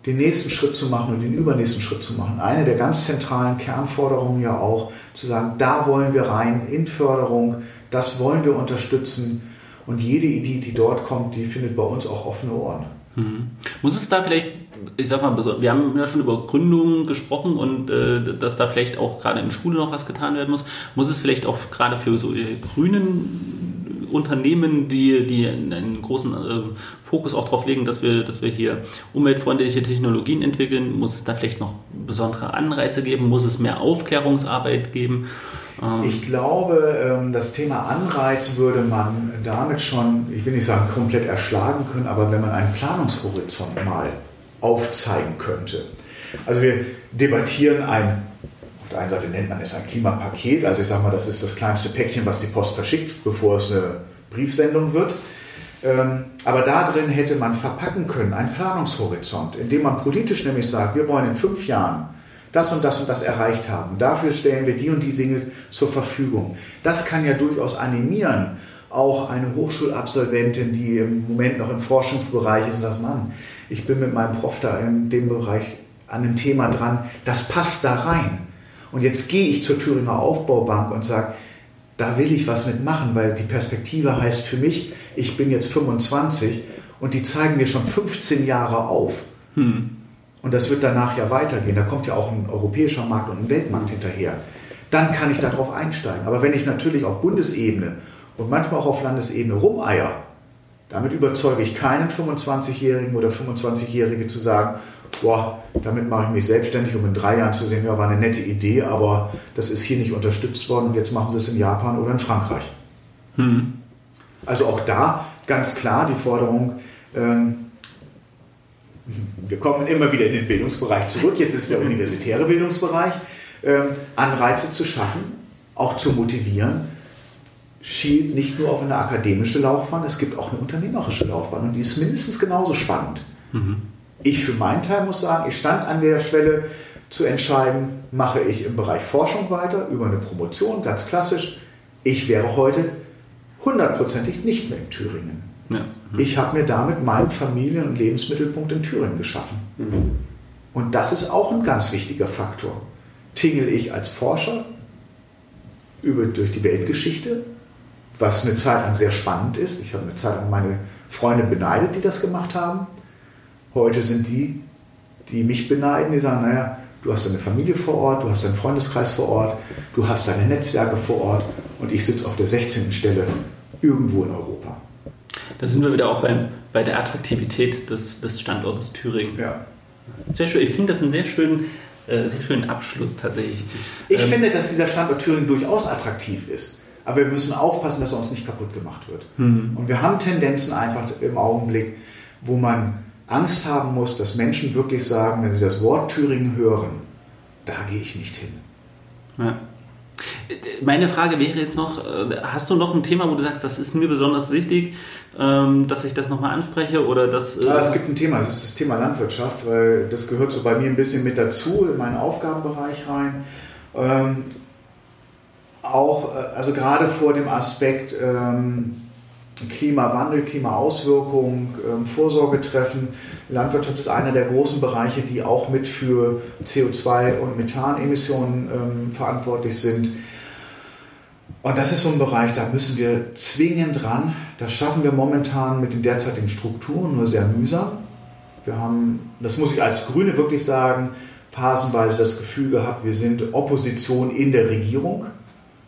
den nächsten Schritt zu machen und den übernächsten Schritt zu machen. Eine der ganz zentralen Kernforderungen ja auch, zu sagen, da wollen wir rein in Förderung, das wollen wir unterstützen und jede Idee, die dort kommt, die findet bei uns auch offene Ohren. Mhm. Muss es da vielleicht, ich sag mal, wir haben ja schon über Gründungen gesprochen und äh, dass da vielleicht auch gerade in Schule noch was getan werden muss. Muss es vielleicht auch gerade für so grünen Unternehmen, die, die einen großen äh, Fokus auch darauf legen, dass wir, dass wir hier umweltfreundliche Technologien entwickeln? Muss es da vielleicht noch besondere Anreize geben? Muss es mehr Aufklärungsarbeit geben? Ähm ich glaube, ähm, das Thema Anreiz würde man damit schon, ich will nicht sagen komplett erschlagen können, aber wenn man einen Planungshorizont mal aufzeigen könnte. Also wir debattieren ein, der einen Seite nennt man es ein Klimapaket, also ich sage mal, das ist das kleinste Päckchen, was die Post verschickt, bevor es eine Briefsendung wird. Ähm, aber da drin hätte man verpacken können, einen Planungshorizont, indem man politisch nämlich sagt, wir wollen in fünf Jahren das und das und das erreicht haben. Dafür stellen wir die und die Dinge zur Verfügung. Das kann ja durchaus animieren, auch eine Hochschulabsolventin, die im Moment noch im Forschungsbereich ist, und sagt, Mann, ich bin mit meinem Prof da in dem Bereich an einem Thema dran, das passt da rein. Und jetzt gehe ich zur Thüringer Aufbaubank und sage, da will ich was mitmachen, weil die Perspektive heißt für mich, ich bin jetzt 25 und die zeigen mir schon 15 Jahre auf. Hm. Und das wird danach ja weitergehen. Da kommt ja auch ein europäischer Markt und ein Weltmarkt hinterher. Dann kann ich darauf einsteigen. Aber wenn ich natürlich auf Bundesebene und manchmal auch auf Landesebene rumeier, damit überzeuge ich keinen 25-Jährigen oder 25-Jährige zu sagen, boah, damit mache ich mich selbstständig, um in drei Jahren zu sehen, ja, war eine nette Idee, aber das ist hier nicht unterstützt worden und jetzt machen sie es in Japan oder in Frankreich. Hm. Also auch da ganz klar die Forderung, ähm, wir kommen immer wieder in den Bildungsbereich zurück, jetzt ist der universitäre Bildungsbereich, ähm, Anreize zu schaffen, auch zu motivieren, schielt nicht nur auf eine akademische Laufbahn, es gibt auch eine unternehmerische Laufbahn und die ist mindestens genauso spannend. Mhm. Ich für meinen Teil muss sagen, ich stand an der Schwelle zu entscheiden, mache ich im Bereich Forschung weiter, über eine Promotion, ganz klassisch. Ich wäre heute hundertprozentig nicht mehr in Thüringen. Ja. Mhm. Ich habe mir damit meinen Familien- und Lebensmittelpunkt in Thüringen geschaffen. Mhm. Und das ist auch ein ganz wichtiger Faktor. Tingel ich als Forscher über, durch die Weltgeschichte, was eine Zeit lang sehr spannend ist. Ich habe eine Zeit lang meine Freunde beneidet, die das gemacht haben. Heute sind die, die mich beneiden, die sagen, naja, du hast deine Familie vor Ort, du hast deinen Freundeskreis vor Ort, du hast deine Netzwerke vor Ort und ich sitze auf der 16. Stelle irgendwo in Europa. Da sind wir wieder auch beim, bei der Attraktivität des, des Standortes Thüringen. Ja. Sehr schön. Ich finde das einen sehr schönen, äh, sehr schönen Abschluss tatsächlich. Ich ähm, finde, dass dieser Standort Thüringen durchaus attraktiv ist. aber wir müssen aufpassen, dass er uns nicht kaputt gemacht wird. Mhm. Und wir haben Tendenzen einfach im Augenblick, wo man Angst haben muss, dass Menschen wirklich sagen, wenn sie das Wort Thüringen hören, da gehe ich nicht hin. Ja. Meine Frage wäre jetzt noch, äh, hast du noch ein Thema, wo du sagst, das ist mir besonders wichtig, ähm, dass ich das nochmal anspreche oder das... Ja, es gibt ein Thema, das ist das Thema Landwirtschaft, weil das gehört so bei mir ein bisschen mit dazu, in meinen Aufgabenbereich rein. Ähm, auch, äh, also gerade vor dem Aspekt ähm, Klimawandel, Klimaauswirkungen, ähm, Vorsorge treffen. Landwirtschaft ist einer der großen Bereiche, die auch mit für CO2 und Methanemissionen ähm, verantwortlich sind. Und das ist so ein Bereich, da müssen wir zwingend ran. Das schaffen wir momentan mit den derzeitigen Strukturen nur sehr mühsam. Wir haben, das muss ich als Grüne wirklich sagen, phasenweise das Gefühl gehabt, wir sind Opposition in der Regierung.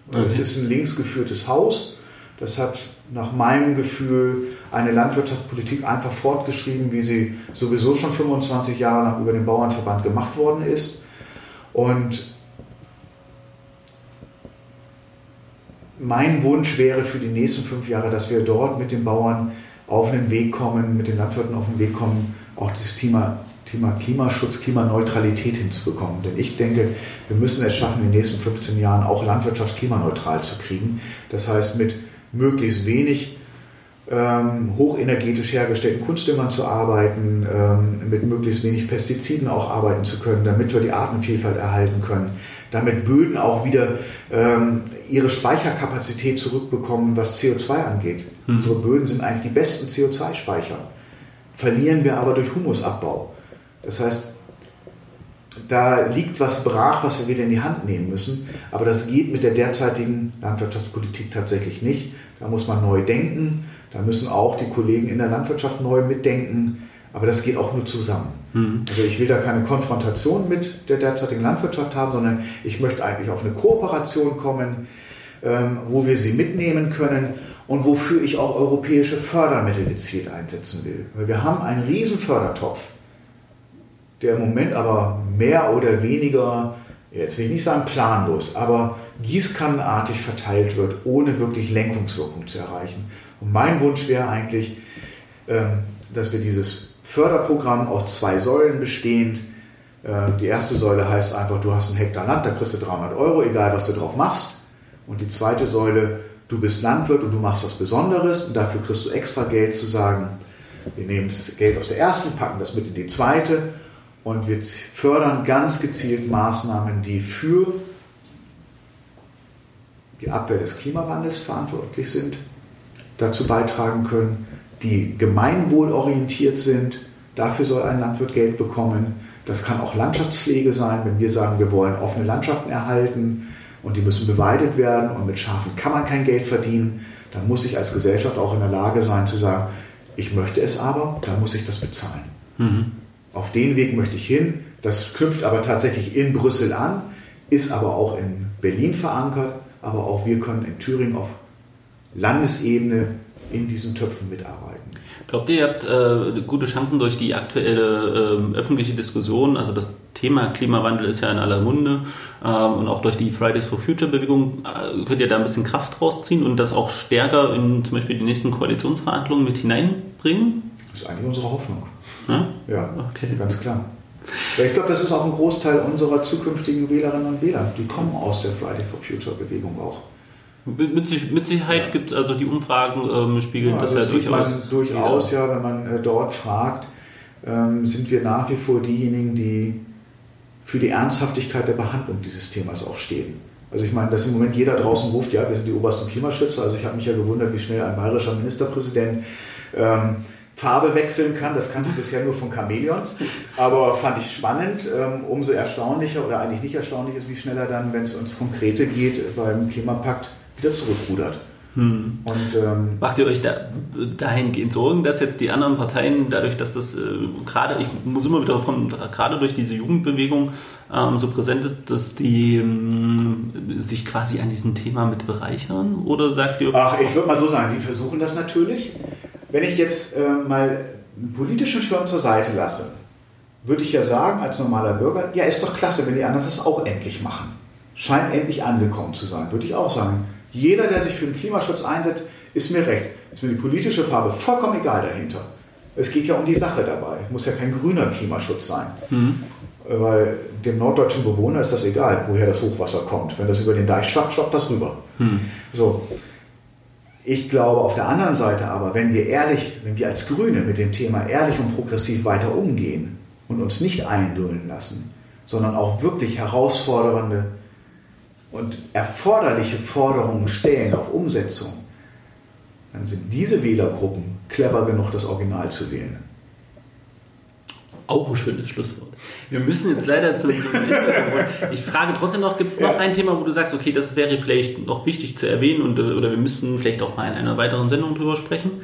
Okay. Es ist ein linksgeführtes Haus. Das hat nach meinem Gefühl eine Landwirtschaftspolitik einfach fortgeschrieben, wie sie sowieso schon 25 Jahre lang über den Bauernverband gemacht worden ist. Und mein Wunsch wäre für die nächsten fünf Jahre, dass wir dort mit den Bauern auf den Weg kommen, mit den Landwirten auf den Weg kommen, auch das Thema, Thema Klimaschutz, Klimaneutralität hinzubekommen. Denn ich denke, wir müssen es schaffen, in den nächsten 15 Jahren auch Landwirtschaft klimaneutral zu kriegen. Das heißt, mit möglichst wenig ähm, hochenergetisch hergestellten Kunstdüngern zu arbeiten, ähm, mit möglichst wenig Pestiziden auch arbeiten zu können, damit wir die Artenvielfalt erhalten können, damit Böden auch wieder ähm, ihre Speicherkapazität zurückbekommen, was CO2 angeht. Mhm. Unsere Böden sind eigentlich die besten CO2-Speicher, verlieren wir aber durch Humusabbau. Das heißt, da liegt was brach, was wir wieder in die Hand nehmen müssen. Aber das geht mit der derzeitigen Landwirtschaftspolitik tatsächlich nicht. Da muss man neu denken. Da müssen auch die Kollegen in der Landwirtschaft neu mitdenken. Aber das geht auch nur zusammen. Mhm. Also ich will da keine Konfrontation mit der derzeitigen Landwirtschaft haben, sondern ich möchte eigentlich auf eine Kooperation kommen, ähm, wo wir sie mitnehmen können und wofür ich auch europäische Fördermittel gezielt einsetzen will. Weil wir haben einen riesen Fördertopf der im Moment aber mehr oder weniger, jetzt will ich nicht sagen planlos, aber gießkannenartig verteilt wird, ohne wirklich Lenkungswirkung zu erreichen. Und mein Wunsch wäre eigentlich, ähm, dass wir dieses Förderprogramm aus zwei Säulen bestehend, äh, die erste Säule heißt einfach, du hast ein Hektar Land, da kriegst du 300 Euro, egal was du drauf machst. Und die zweite Säule, du bist Landwirt und du machst was Besonderes und dafür kriegst du extra Geld zu sagen, wir nehmen das Geld aus der ersten, packen das mit in die zweite und wir fördern ganz gezielt Maßnahmen, die für die Abwehr des Klimawandels verantwortlich sind, dazu beitragen können, die gemeinwohlorientiert sind. Dafür soll ein Landwirt Geld bekommen. Das kann auch Landschaftspflege sein, wenn wir sagen, wir wollen offene Landschaften erhalten und die müssen beweidet werden und mit Schafen kann man kein Geld verdienen. Dann muss ich als Gesellschaft auch in der Lage sein zu sagen, ich möchte es aber, dann muss ich das bezahlen. Mhm. Auf den Weg möchte ich hin. Das knüpft aber tatsächlich in Brüssel an, ist aber auch in Berlin verankert. Aber auch wir können in Thüringen auf Landesebene in diesen Töpfen mitarbeiten. Glaubt ihr, ihr habt äh, gute Chancen durch die aktuelle äh, öffentliche Diskussion? Also das Thema Klimawandel ist ja in aller Munde äh, und auch durch die Fridays for Future Bewegung äh, könnt ihr da ein bisschen Kraft rausziehen und das auch stärker in zum Beispiel die nächsten Koalitionsverhandlungen mit hineinbringen? Das ist eigentlich unsere Hoffnung. Hm? Ja, okay. ganz klar. Ich glaube, das ist auch ein Großteil unserer zukünftigen Wählerinnen und Wähler. Die kommen aus der Friday for Future Bewegung auch. Mit, mit Sicherheit ja. gibt es also die Umfragen ähm, spiegeln ja, also das ja durchaus. Man durchaus ja, wenn man äh, dort fragt, ähm, sind wir nach wie vor diejenigen, die für die Ernsthaftigkeit der Behandlung dieses Themas auch stehen. Also ich meine, dass im Moment jeder draußen ruft, ja, wir sind die obersten Klimaschützer. Also ich habe mich ja gewundert, wie schnell ein bayerischer Ministerpräsident ähm, Farbe wechseln kann. Das kannte ich bisher nur von Chamäleons, aber fand ich spannend. Ähm, umso erstaunlicher oder eigentlich nicht erstaunlich ist, wie schnell er dann, wenn es ums Konkrete geht, beim Klimapakt wieder zurückrudert. Hm. Und, ähm, Macht ihr euch da, dahingehend Sorgen, dass jetzt die anderen Parteien, dadurch, dass das äh, gerade, ich muss immer wieder von, gerade durch diese Jugendbewegung ähm, so präsent ist, dass die ähm, sich quasi an diesem Thema mit bereichern? Oder sagt ihr. Ach, ich würde mal so sagen, die versuchen das natürlich. Wenn ich jetzt äh, mal einen politischen Schirm zur Seite lasse, würde ich ja sagen, als normaler Bürger, ja, ist doch klasse, wenn die anderen das auch endlich machen. Scheint endlich angekommen zu sein, würde ich auch sagen. Jeder, der sich für den Klimaschutz einsetzt, ist mir recht. Ist mir die politische Farbe vollkommen egal dahinter. Es geht ja um die Sache dabei. Es muss ja kein grüner Klimaschutz sein. Mhm. Weil dem norddeutschen Bewohner ist das egal, woher das Hochwasser kommt. Wenn das über den Deich schwappt, schwappt das rüber. Mhm. So. Ich glaube auf der anderen Seite aber, wenn wir ehrlich, wenn wir als Grüne mit dem Thema ehrlich und progressiv weiter umgehen und uns nicht eindulden lassen, sondern auch wirklich herausfordernde und erforderliche Forderungen stellen auf Umsetzung, dann sind diese Wählergruppen clever genug, das Original zu wählen. Auch ein schönes Schlusswort. Wir müssen jetzt leider zu, zum Ende kommen. Ich frage trotzdem noch, gibt es noch ja. ein Thema, wo du sagst, okay, das wäre vielleicht noch wichtig zu erwähnen und, oder wir müssen vielleicht auch mal in einer weiteren Sendung drüber sprechen?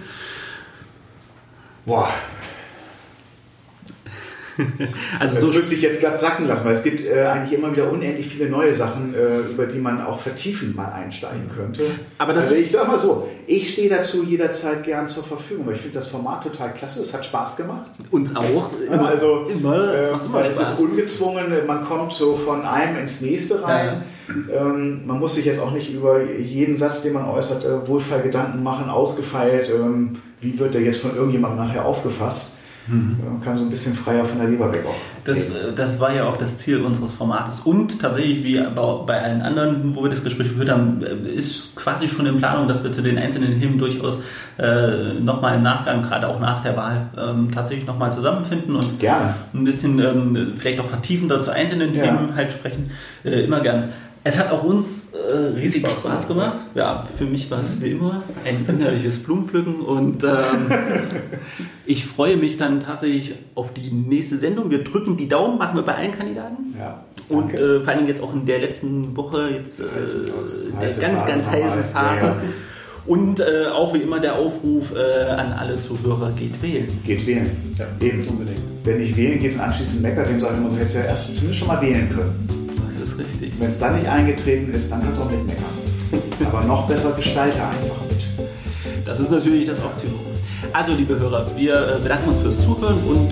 Boah, also das so müsste ich jetzt glatt sacken lassen, weil es gibt äh, eigentlich immer wieder unendlich viele neue Sachen, äh, über die man auch vertiefend mal einsteigen könnte. Aber das also ich sag mal so, ich stehe dazu jederzeit gern zur Verfügung, weil ich finde das Format total klasse, es hat Spaß gemacht. Uns auch. Immer, also immer, es, äh, macht immer Spaß. es ist ungezwungen, man kommt so von einem ins nächste rein. Ja. Ähm, man muss sich jetzt auch nicht über jeden Satz, den man äußert, äh, wohlfeil Gedanken machen, ausgefeilt. Ähm, wie wird der jetzt von irgendjemandem nachher aufgefasst? Mhm. Man kann so ein bisschen freier von der Leber weg auch. Das, das war ja auch das Ziel unseres Formates. Und tatsächlich, wie bei allen anderen, wo wir das Gespräch geführt haben, ist quasi schon in Planung, dass wir zu den einzelnen Themen durchaus äh, nochmal im Nachgang, gerade auch nach der Wahl, ähm, tatsächlich nochmal zusammenfinden und gerne. ein bisschen ähm, vielleicht auch vertiefender zu einzelnen ja. Themen halt sprechen. Äh, immer gern. Es hat auch uns äh, riesig Spaß, Spaß gemacht. Ja, für mich war es wie immer ein innerliches Blumenpflücken und ähm, ich freue mich dann tatsächlich auf die nächste Sendung. Wir drücken die Daumen, machen wir bei allen Kandidaten. Ja, und äh, vor allem jetzt auch in der letzten Woche, jetzt äh, der ganz, ganz heißen Phase. Ja. Und äh, auch wie immer der Aufruf äh, an alle Zuhörer, geht wählen. Geht wählen. Ja, eben unbedingt. Wenn ich wählen geht und anschließend meckert, dem sagen wir, man hätte ja erst zumindest schon mal wählen können richtig. Wenn es dann nicht eingetreten ist, dann kannst du auch mitmeckern. Aber noch besser gestalte einfach mit. Das ist natürlich das Optimum. Also, liebe Hörer, wir äh, bedanken uns fürs Zuhören und